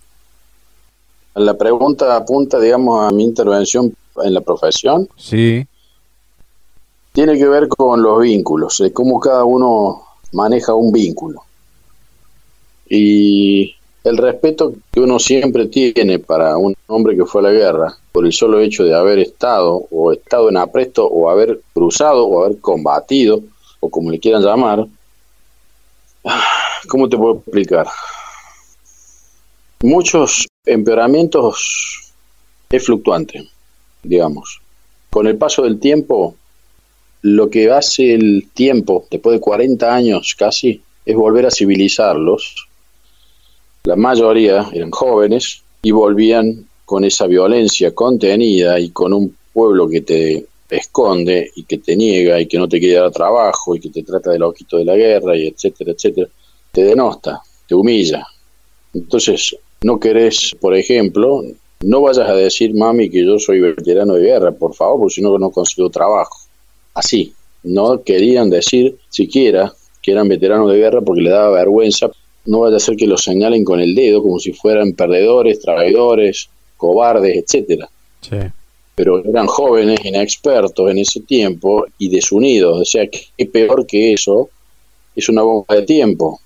La pregunta apunta, digamos, a mi intervención en la profesión. Sí. Tiene que ver con los vínculos, de cómo cada uno maneja un vínculo. Y el respeto que uno siempre tiene para un hombre que fue a la guerra, por el solo hecho de haber estado, o estado en apresto, o haber cruzado, o haber combatido, o como le quieran llamar, ¿cómo te puedo explicar? Muchos empeoramientos es fluctuante, digamos. Con el paso del tiempo, lo que hace el tiempo, después de 40 años casi, es volver a civilizarlos. La mayoría eran jóvenes y volvían con esa violencia contenida y con un pueblo que te esconde y que te niega y que no te quiere dar trabajo y que te trata de loquito de la guerra y etcétera, etcétera, te denosta, te humilla. Entonces, no querés, por ejemplo, no vayas a decir, mami, que yo soy veterano de guerra, por favor, porque si no, no consigo trabajo. Así, no querían decir siquiera que eran veteranos de guerra porque le daba vergüenza. No vaya a ser que los señalen con el dedo como si fueran perdedores, traidores, cobardes, etcétera. Sí. Pero eran jóvenes, inexpertos en ese tiempo y desunidos. O sea, que peor que eso es una bomba de tiempo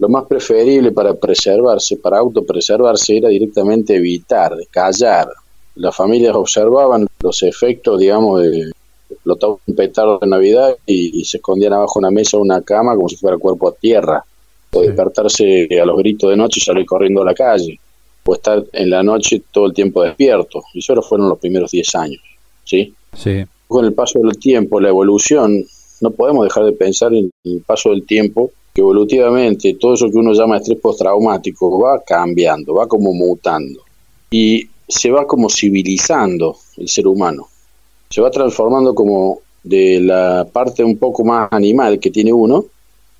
lo más preferible para preservarse, para autopreservarse, era directamente evitar, callar. Las familias observaban los efectos, digamos, de explotar un petardo de Navidad y, se escondían abajo una mesa o una cama como si fuera cuerpo a tierra. O despertarse a los gritos de noche y salir corriendo a la calle. O estar en la noche todo el tiempo despierto. Y eso fueron los primeros 10 años. ¿sí? Sí. Con el paso del tiempo, la evolución, no podemos dejar de pensar en el paso del tiempo que evolutivamente todo eso que uno llama estrés postraumático va cambiando, va como mutando y se va como civilizando el ser humano, se va transformando como de la parte un poco más animal que tiene uno,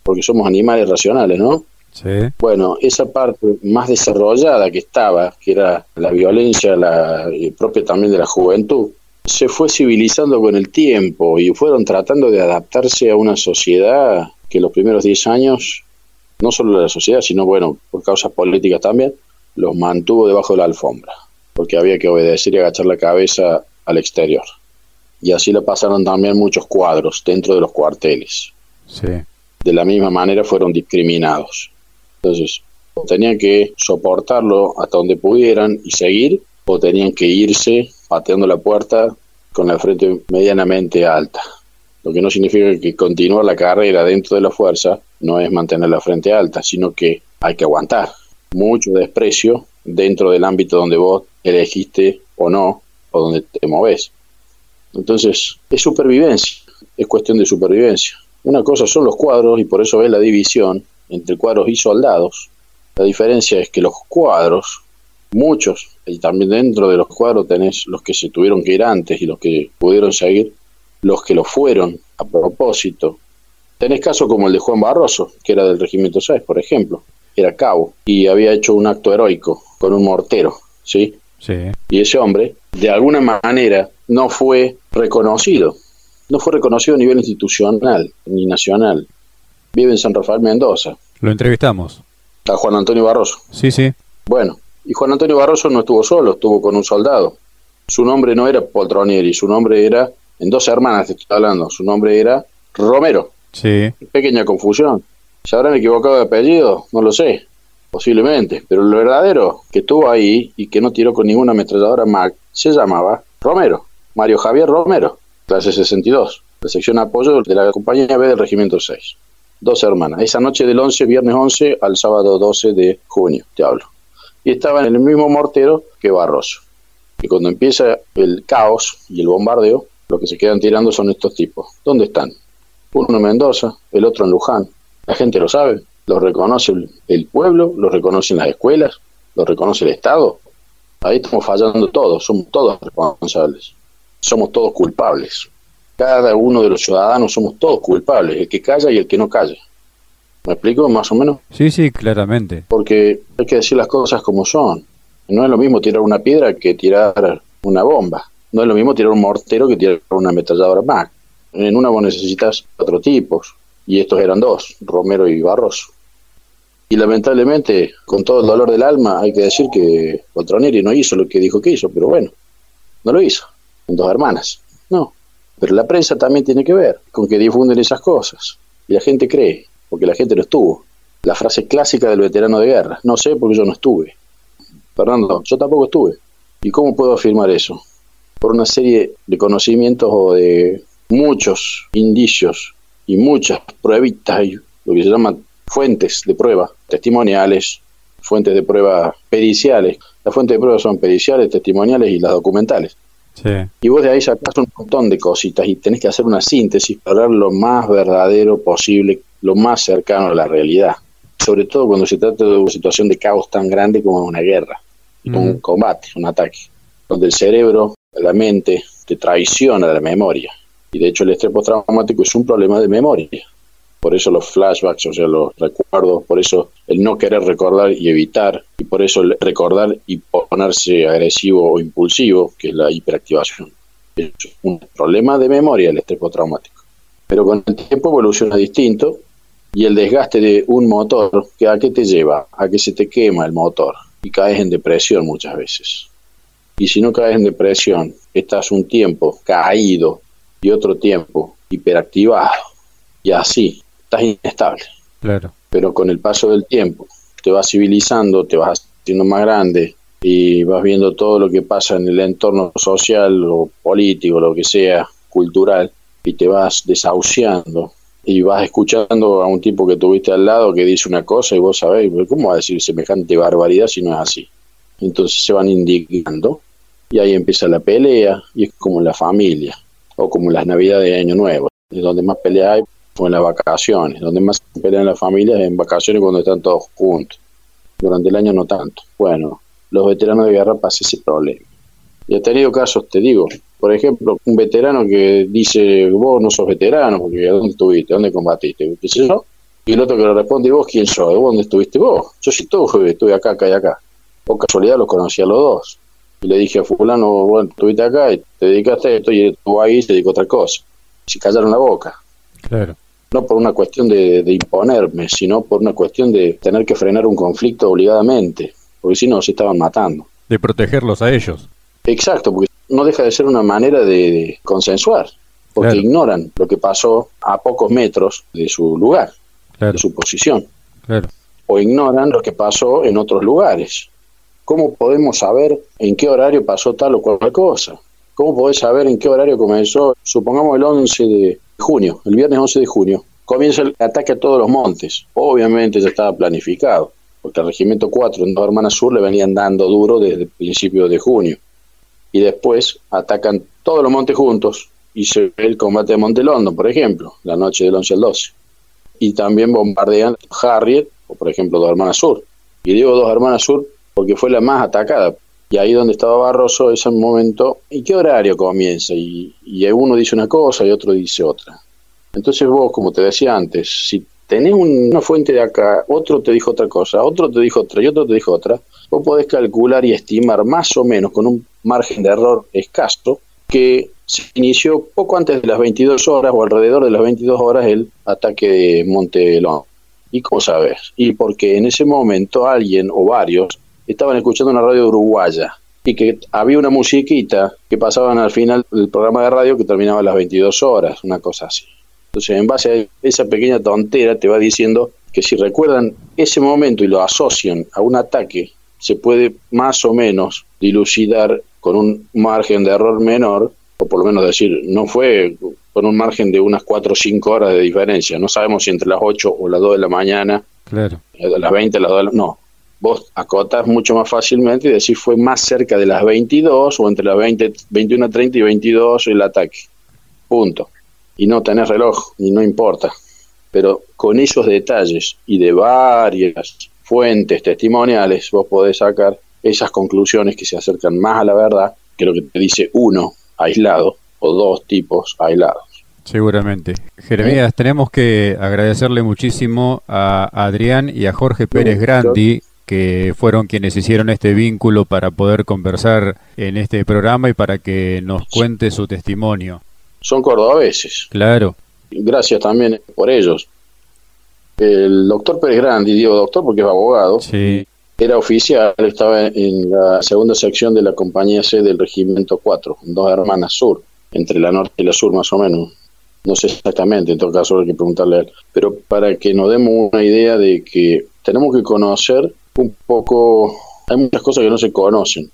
porque somos animales racionales, ¿no? Sí. Bueno, esa parte más desarrollada que estaba, que era la violencia la, propia también de la juventud, se fue civilizando con el tiempo y fueron tratando de adaptarse a una sociedad que los primeros 10 años, no solo de la sociedad, sino, bueno, por causas políticas también, los mantuvo debajo de la alfombra, porque había que obedecer y agachar la cabeza al exterior. Y así lo pasaron también muchos cuadros dentro de los cuarteles. Sí. De la misma manera fueron discriminados. Entonces, o tenían que soportarlo hasta donde pudieran y seguir, o tenían que irse pateando la puerta con la frente medianamente alta. Lo que no significa que continuar la carrera dentro de la fuerza no es mantener la frente alta, sino que hay que aguantar mucho desprecio dentro del ámbito donde vos elegiste o no, o donde te moves. Entonces, es supervivencia, es cuestión de supervivencia. Una cosa son los cuadros y por eso ves la división entre cuadros y soldados. La diferencia es que los cuadros, muchos, y también dentro de los cuadros tenés los que se tuvieron que ir antes y los que pudieron seguir, los que lo fueron a propósito. Tenés casos como el de Juan Barroso, que era del Regimiento 6, por ejemplo, era cabo y había hecho un acto heroico con un mortero, ¿sí? Sí. Y ese hombre, de alguna manera, no fue reconocido. No fue reconocido a nivel institucional ni nacional. Vive en San Rafael Mendoza. Lo entrevistamos. A Juan Antonio Barroso. Sí, sí. Bueno, y Juan Antonio Barroso no estuvo solo, estuvo con un soldado. Su nombre no era Poltronieri, su nombre era, en dos hermanas te estoy hablando, su nombre era Romero. Sí. Pequeña confusión. ¿Se habrán equivocado de apellido? No lo sé, posiblemente. Pero lo verdadero que estuvo ahí y que no tiró con ninguna ametralladora Mac se llamaba Romero, Mario Javier Romero, clase 62, la sección apoyo de la compañía B del Regimiento 6. Dos hermanas. Esa noche del 11, viernes 11 al sábado 12 de junio, te hablo. Y estaban en el mismo mortero que Barroso. Y cuando empieza el caos y el bombardeo, lo que se quedan tirando son estos tipos. ¿Dónde están? Uno en Mendoza, el otro en Luján, la gente lo sabe, lo reconoce el pueblo, lo reconocen las escuelas, lo reconoce el Estado. Ahí estamos fallando todos, somos todos responsables, somos todos culpables. Cada uno de los ciudadanos somos todos culpables, el que calla y el que no calla. ¿Me explico más o menos? Sí, sí, claramente. Porque hay que decir las cosas como son. No es lo mismo tirar una piedra que tirar una bomba. No es lo mismo tirar un mortero que tirar una ametralladora Mac. En una vos necesitas cuatro tipos, y estos eran dos, Romero y Barroso. Y lamentablemente, con todo el dolor del alma, hay que decir que Poltronieri no hizo lo que dijo que hizo, pero bueno, no lo hizo, dos hermanas, no. Pero la prensa también tiene que ver con que difunden esas cosas, y la gente cree, porque la gente no estuvo. La frase clásica del veterano de guerra, no sé porque yo no estuve. Fernando, yo tampoco estuve. ¿Y cómo puedo afirmar eso? Por una serie de conocimientos o de muchos indicios y muchas pruebitas, lo que se llaman fuentes de prueba, testimoniales, fuentes de prueba periciales. Las fuentes de prueba son periciales, testimoniales y las documentales. Y vos de ahí sacás un montón de cositas y tenés que hacer una síntesis para hablar lo más verdadero posible, lo más cercano a la realidad. Sobre todo cuando se trata de una situación de caos tan grande como una guerra, un combate, un ataque, donde el cerebro, la mente, te traiciona la memoria. Y de hecho el estrés postraumático es un problema de memoria. Por eso los flashbacks, o sea, los recuerdos, por eso el no querer recordar y evitar, y por eso el recordar y ponerse agresivo o impulsivo, que es la hiperactivación. Es un problema de memoria el estrés postraumático. Pero con el tiempo evoluciona distinto y el desgaste de un motor, ¿a qué te lleva? A que se te quema el motor y caes en depresión muchas veces. Y si no caes en depresión, estás un tiempo caído y otro tiempo hiperactivado y así estás inestable. Claro. Pero con el paso del tiempo te vas civilizando, te vas haciendo más grande y vas viendo todo lo que pasa en el entorno social o político, lo que sea, cultural, y te vas desahuciando y vas escuchando a un tipo que tuviste al lado que dice una cosa y vos sabés, ¿cómo va a decir semejante barbaridad si no es así? Entonces se van indignando y ahí empieza la pelea y es como la familia o como las navidades de Año Nuevo, donde más pelea hay o en las vacaciones, donde más se pelean las familias en vacaciones cuando están todos juntos. Durante el año no tanto. Bueno, los veteranos de guerra pasan ese problema. Y he tenido casos, te digo, por ejemplo, un veterano que dice, vos no sos veterano, porque ¿dónde estuviste? ¿Dónde combatiste? ¿Qué sé yo? Y el otro que le responde, ¿y vos quién sos? ¿Dónde estuviste vos? Yo sí estuve, estuve acá, acá y acá. Por casualidad los conocí a los dos y le dije a fulano, bueno, estuviste acá y te dedicaste a esto y estuvo ahí se dedicó a otra cosa. Se callaron la boca. Claro. No por una cuestión de, imponerme, sino por una cuestión de tener que frenar un conflicto obligadamente, porque si no se estaban matando. De protegerlos a ellos. Exacto, porque no deja de ser una manera de, consensuar, porque ignoran lo que pasó a pocos metros de su lugar, de su posición. Claro. O ignoran lo que pasó en otros lugares. ¿Cómo podemos saber en qué horario pasó tal o cual cosa? ¿Cómo podés saber en qué horario comenzó? Supongamos el 11 de junio, el viernes 11 de junio, comienza el ataque a todos los montes. Obviamente ya estaba planificado, porque el Regimiento 4 en Dos Hermanas Sur le venían dando duro desde el principio de junio. Y después atacan todos los montes juntos y se ve el combate de Monte London, por ejemplo, la noche del 11 al 12. Y también bombardean Harriet, o por ejemplo Dos Hermanas Sur. Y digo Dos Hermanas Sur porque fue la más atacada, y ahí donde estaba Barroso, ese momento, ¿y qué horario comienza? Y, uno dice una cosa y otro dice otra. Entonces vos, como te decía antes, si tenés una fuente de acá, otro te dijo otra cosa, otro te dijo otra y otro te dijo otra, vos podés calcular y estimar más o menos con un margen de error escaso que se inició poco antes de las 22 horas o alrededor de las 22 horas el ataque de Montelón. ¿Y cómo sabes? Y porque en ese momento alguien o varios estaban escuchando una radio uruguaya y que había una musiquita que pasaban al final del programa de radio que terminaba a las 22 horas, una cosa así. Entonces, en base a esa pequeña tontera, te va diciendo que si recuerdan ese momento y lo asocian a un ataque, se puede más o menos dilucidar con un margen de error menor, o por lo menos decir, no fue con un margen de unas 4 o 5 horas de diferencia. No sabemos si entre las 8 o las 2 de la mañana, claro. a las 20, las 2 de la... No, vos acotas mucho más fácilmente y decís fue más cerca de las 22 o entre las 20, 21, 30 y 22 el ataque. Punto. Y no tenés reloj, y no importa. Pero con esos detalles y de varias fuentes testimoniales, vos podés sacar esas conclusiones que se acercan más a la verdad que lo que te dice uno aislado o dos tipos aislados. Seguramente. Jeremías, tenemos que agradecerle muchísimo a Adrián y a Jorge Pérez Grandi que fueron quienes hicieron este vínculo para poder conversar en este programa y para que nos cuente su testimonio. Son cordobeses. Claro. Gracias también por ellos. El doctor Pérez Grandi, digo doctor porque es abogado, sí. era oficial, estaba en la segunda sección de la compañía C del Regimiento 4, dos hermanas sur, entre la norte y la sur más o menos. No sé exactamente, en todo caso hay que preguntarle a él. Pero para que nos demos una idea de que tenemos que conocer un poco, hay muchas cosas que no se conocen.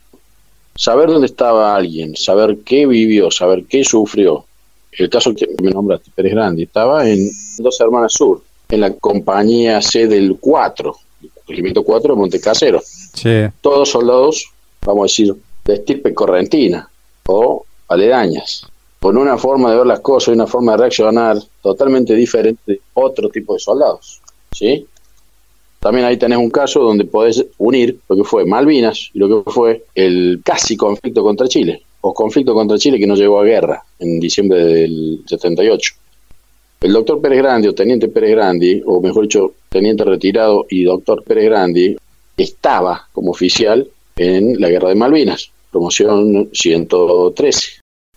Saber dónde estaba alguien, saber qué vivió, saber qué sufrió. El caso que me nombraste, Pérez Grande, estaba en Dos Hermanas Sur, en la compañía C del 4, el regimiento 4 de Montecasero. Sí. Todos soldados, vamos a decir, de estirpe correntina o aledañas, con una forma de ver las cosas y una forma de reaccionar totalmente diferente de otro tipo de soldados. ¿Sí? También ahí tenés un caso donde podés unir lo que fue Malvinas y lo que fue el casi conflicto contra Chile, o conflicto contra Chile que no llegó a guerra en diciembre del 78. El doctor Pérez Grandi, o teniente Pérez Grandi, o mejor dicho, teniente retirado y doctor Pérez Grandi, estaba como oficial en la guerra de Malvinas, promoción 113.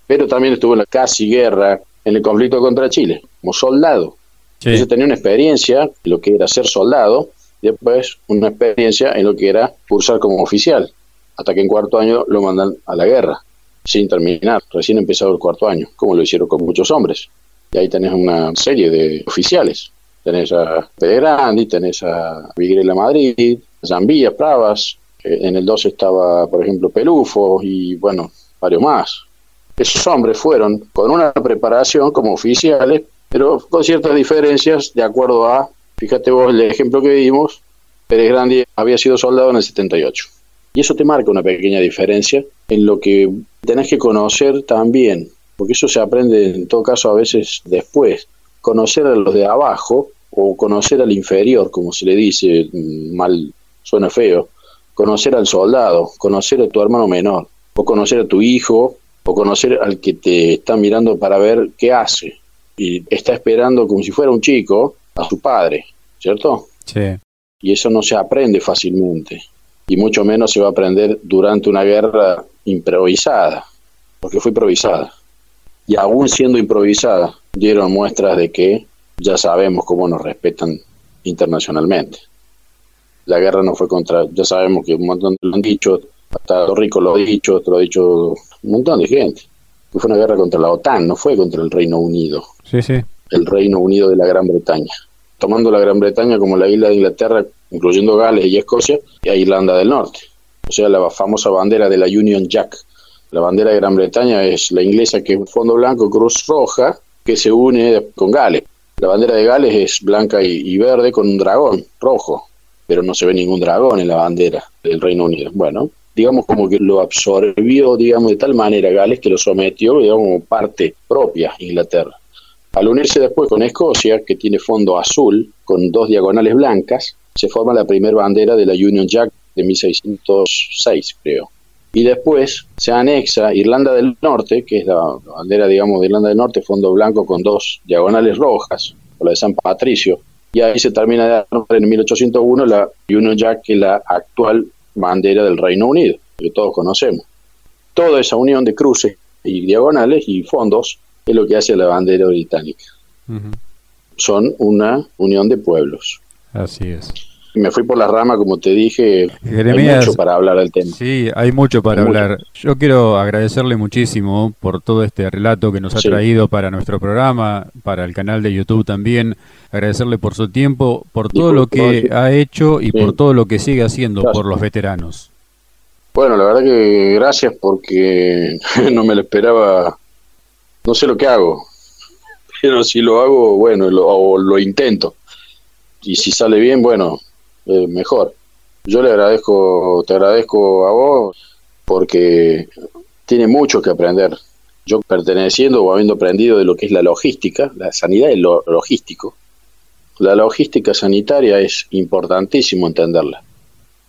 Pero también estuvo en la casi guerra, en el conflicto contra Chile, como soldado. Entonces tenía una experiencia, lo que era ser soldado, después una experiencia en lo que era cursar como oficial, hasta que en cuarto año lo mandan a la guerra, sin terminar, recién empezado el cuarto año, como lo hicieron con muchos hombres. Y ahí tenés una serie de oficiales. Tenés a Grandi, tenés a Vigrela Madrid, Zambías, Pravas, en el 12 estaba, por ejemplo, Pelufo y, bueno, varios más. Esos hombres fueron con una preparación como oficiales, pero con ciertas diferencias de acuerdo a Fíjate vos el ejemplo que vimos, Pérez Grandi había sido soldado en el 78. Y eso te marca una pequeña diferencia en lo que tenés que conocer también, porque eso se aprende en todo caso a veces después, conocer a los de abajo o conocer al inferior, como se le dice, mal suena feo, conocer al soldado, conocer a tu hermano menor, o conocer a tu hijo, o conocer al que te está mirando para ver qué hace. Y está esperando como si fuera un chico, a su padre, ¿cierto? Sí. Y eso no se aprende fácilmente, y mucho menos se va a aprender durante una guerra improvisada, porque fue improvisada. Y aún siendo improvisada, dieron muestras de que ya sabemos cómo nos respetan internacionalmente. La guerra no fue contra, ya sabemos que un montón lo han dicho, hasta los ricos lo han dicho, lo ha dicho un montón de gente. Fue una guerra contra la OTAN, no fue contra el Reino Unido. Sí, sí. El Reino Unido de la Gran Bretaña tomando la Gran Bretaña como la isla de Inglaterra, incluyendo Gales y Escocia, y a Irlanda del Norte. O sea, la famosa bandera de la Union Jack, La bandera de Gran Bretaña es la inglesa, que es un fondo blanco, cruz roja, que se une con Gales. La bandera de Gales es blanca y, verde con un dragón rojo, pero no se ve ningún dragón en la bandera del Reino Unido. Bueno, digamos como que lo absorbió, digamos, de tal manera Gales que lo sometió, digamos, como parte propia Inglaterra. Al unirse después con Escocia, que tiene fondo azul con dos diagonales blancas, se forma la primera bandera de la Union Jack de 1606, creo y después se anexa Irlanda del Norte, que es la bandera, digamos, de Irlanda del Norte, fondo blanco con dos diagonales rojas, o la de San Patricio, y ahí se termina de armar en 1801 la Union Jack, que es la actual bandera del Reino Unido, que todos conocemos. Toda esa unión de cruces y diagonales y fondos es lo que hace la bandera británica. Son una unión de pueblos. Así es me fui por la rama, como te dije. hay mucho para hablar del tema. Sí, hay mucho para hablar. Yo quiero agradecerle muchísimo por todo este relato que nos ha traído para nuestro programa, para el canal de YouTube también. Agradecerle por su tiempo, por todo lo que ha hecho y por todo lo que sigue haciendo por los veteranos. Bueno, la verdad que gracias porque no me lo esperaba. No sé lo que hago, pero si lo hago, bueno, lo, lo intento. Y si sale bien, bueno, eh, mejor. Yo le agradezco, te agradezco a vos porque tiene mucho que aprender. Yo perteneciendo o habiendo aprendido de lo que es la logística, la sanidad es lo logístico. La logística sanitaria es importantísimo entenderla.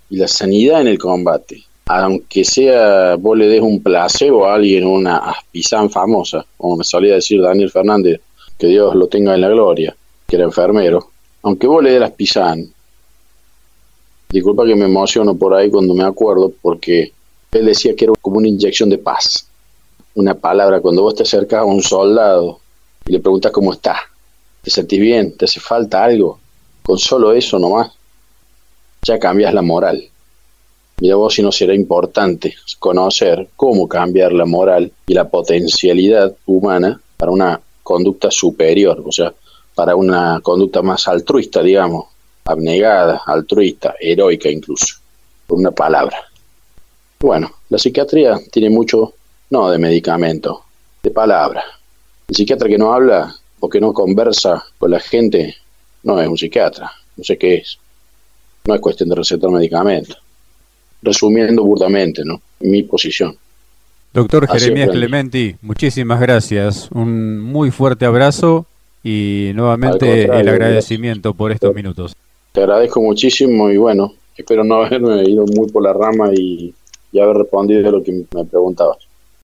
Y la sanidad en el combate, aunque sea vos le des un placebo a alguien, una aspizán famosa, como me solía decir Daniel Fernández, que Dios lo tenga en la gloria, que era enfermero, aunque vos le des Disculpa que me emociono por ahí cuando me acuerdo, porque él decía que era como una inyección de paz. Una palabra, cuando vos te acercas a un soldado y le preguntas cómo está, ¿te sentís bien? ¿Te hace falta algo? Con solo eso nomás, ya cambias la moral. Mira vos si no será importante conocer cómo cambiar la moral y la potencialidad humana para una conducta superior, o sea, para una conducta más altruista, digamos, abnegada, altruista, heroica incluso, por una palabra. Bueno, la psiquiatría tiene mucho, no de medicamento, de palabra. El psiquiatra que no habla o que no conversa con la gente no es un psiquiatra, no sé qué es. No es cuestión de recetar medicamento. Resumiendo burdamente, ¿no? Mi posición. Doctor Jeremías Clementi, muchísimas gracias. Un muy fuerte abrazo y nuevamente el agradecimiento por estos minutos. Te agradezco muchísimo y bueno, espero no haberme ido muy por la rama y, y haber respondido a lo que me preguntabas.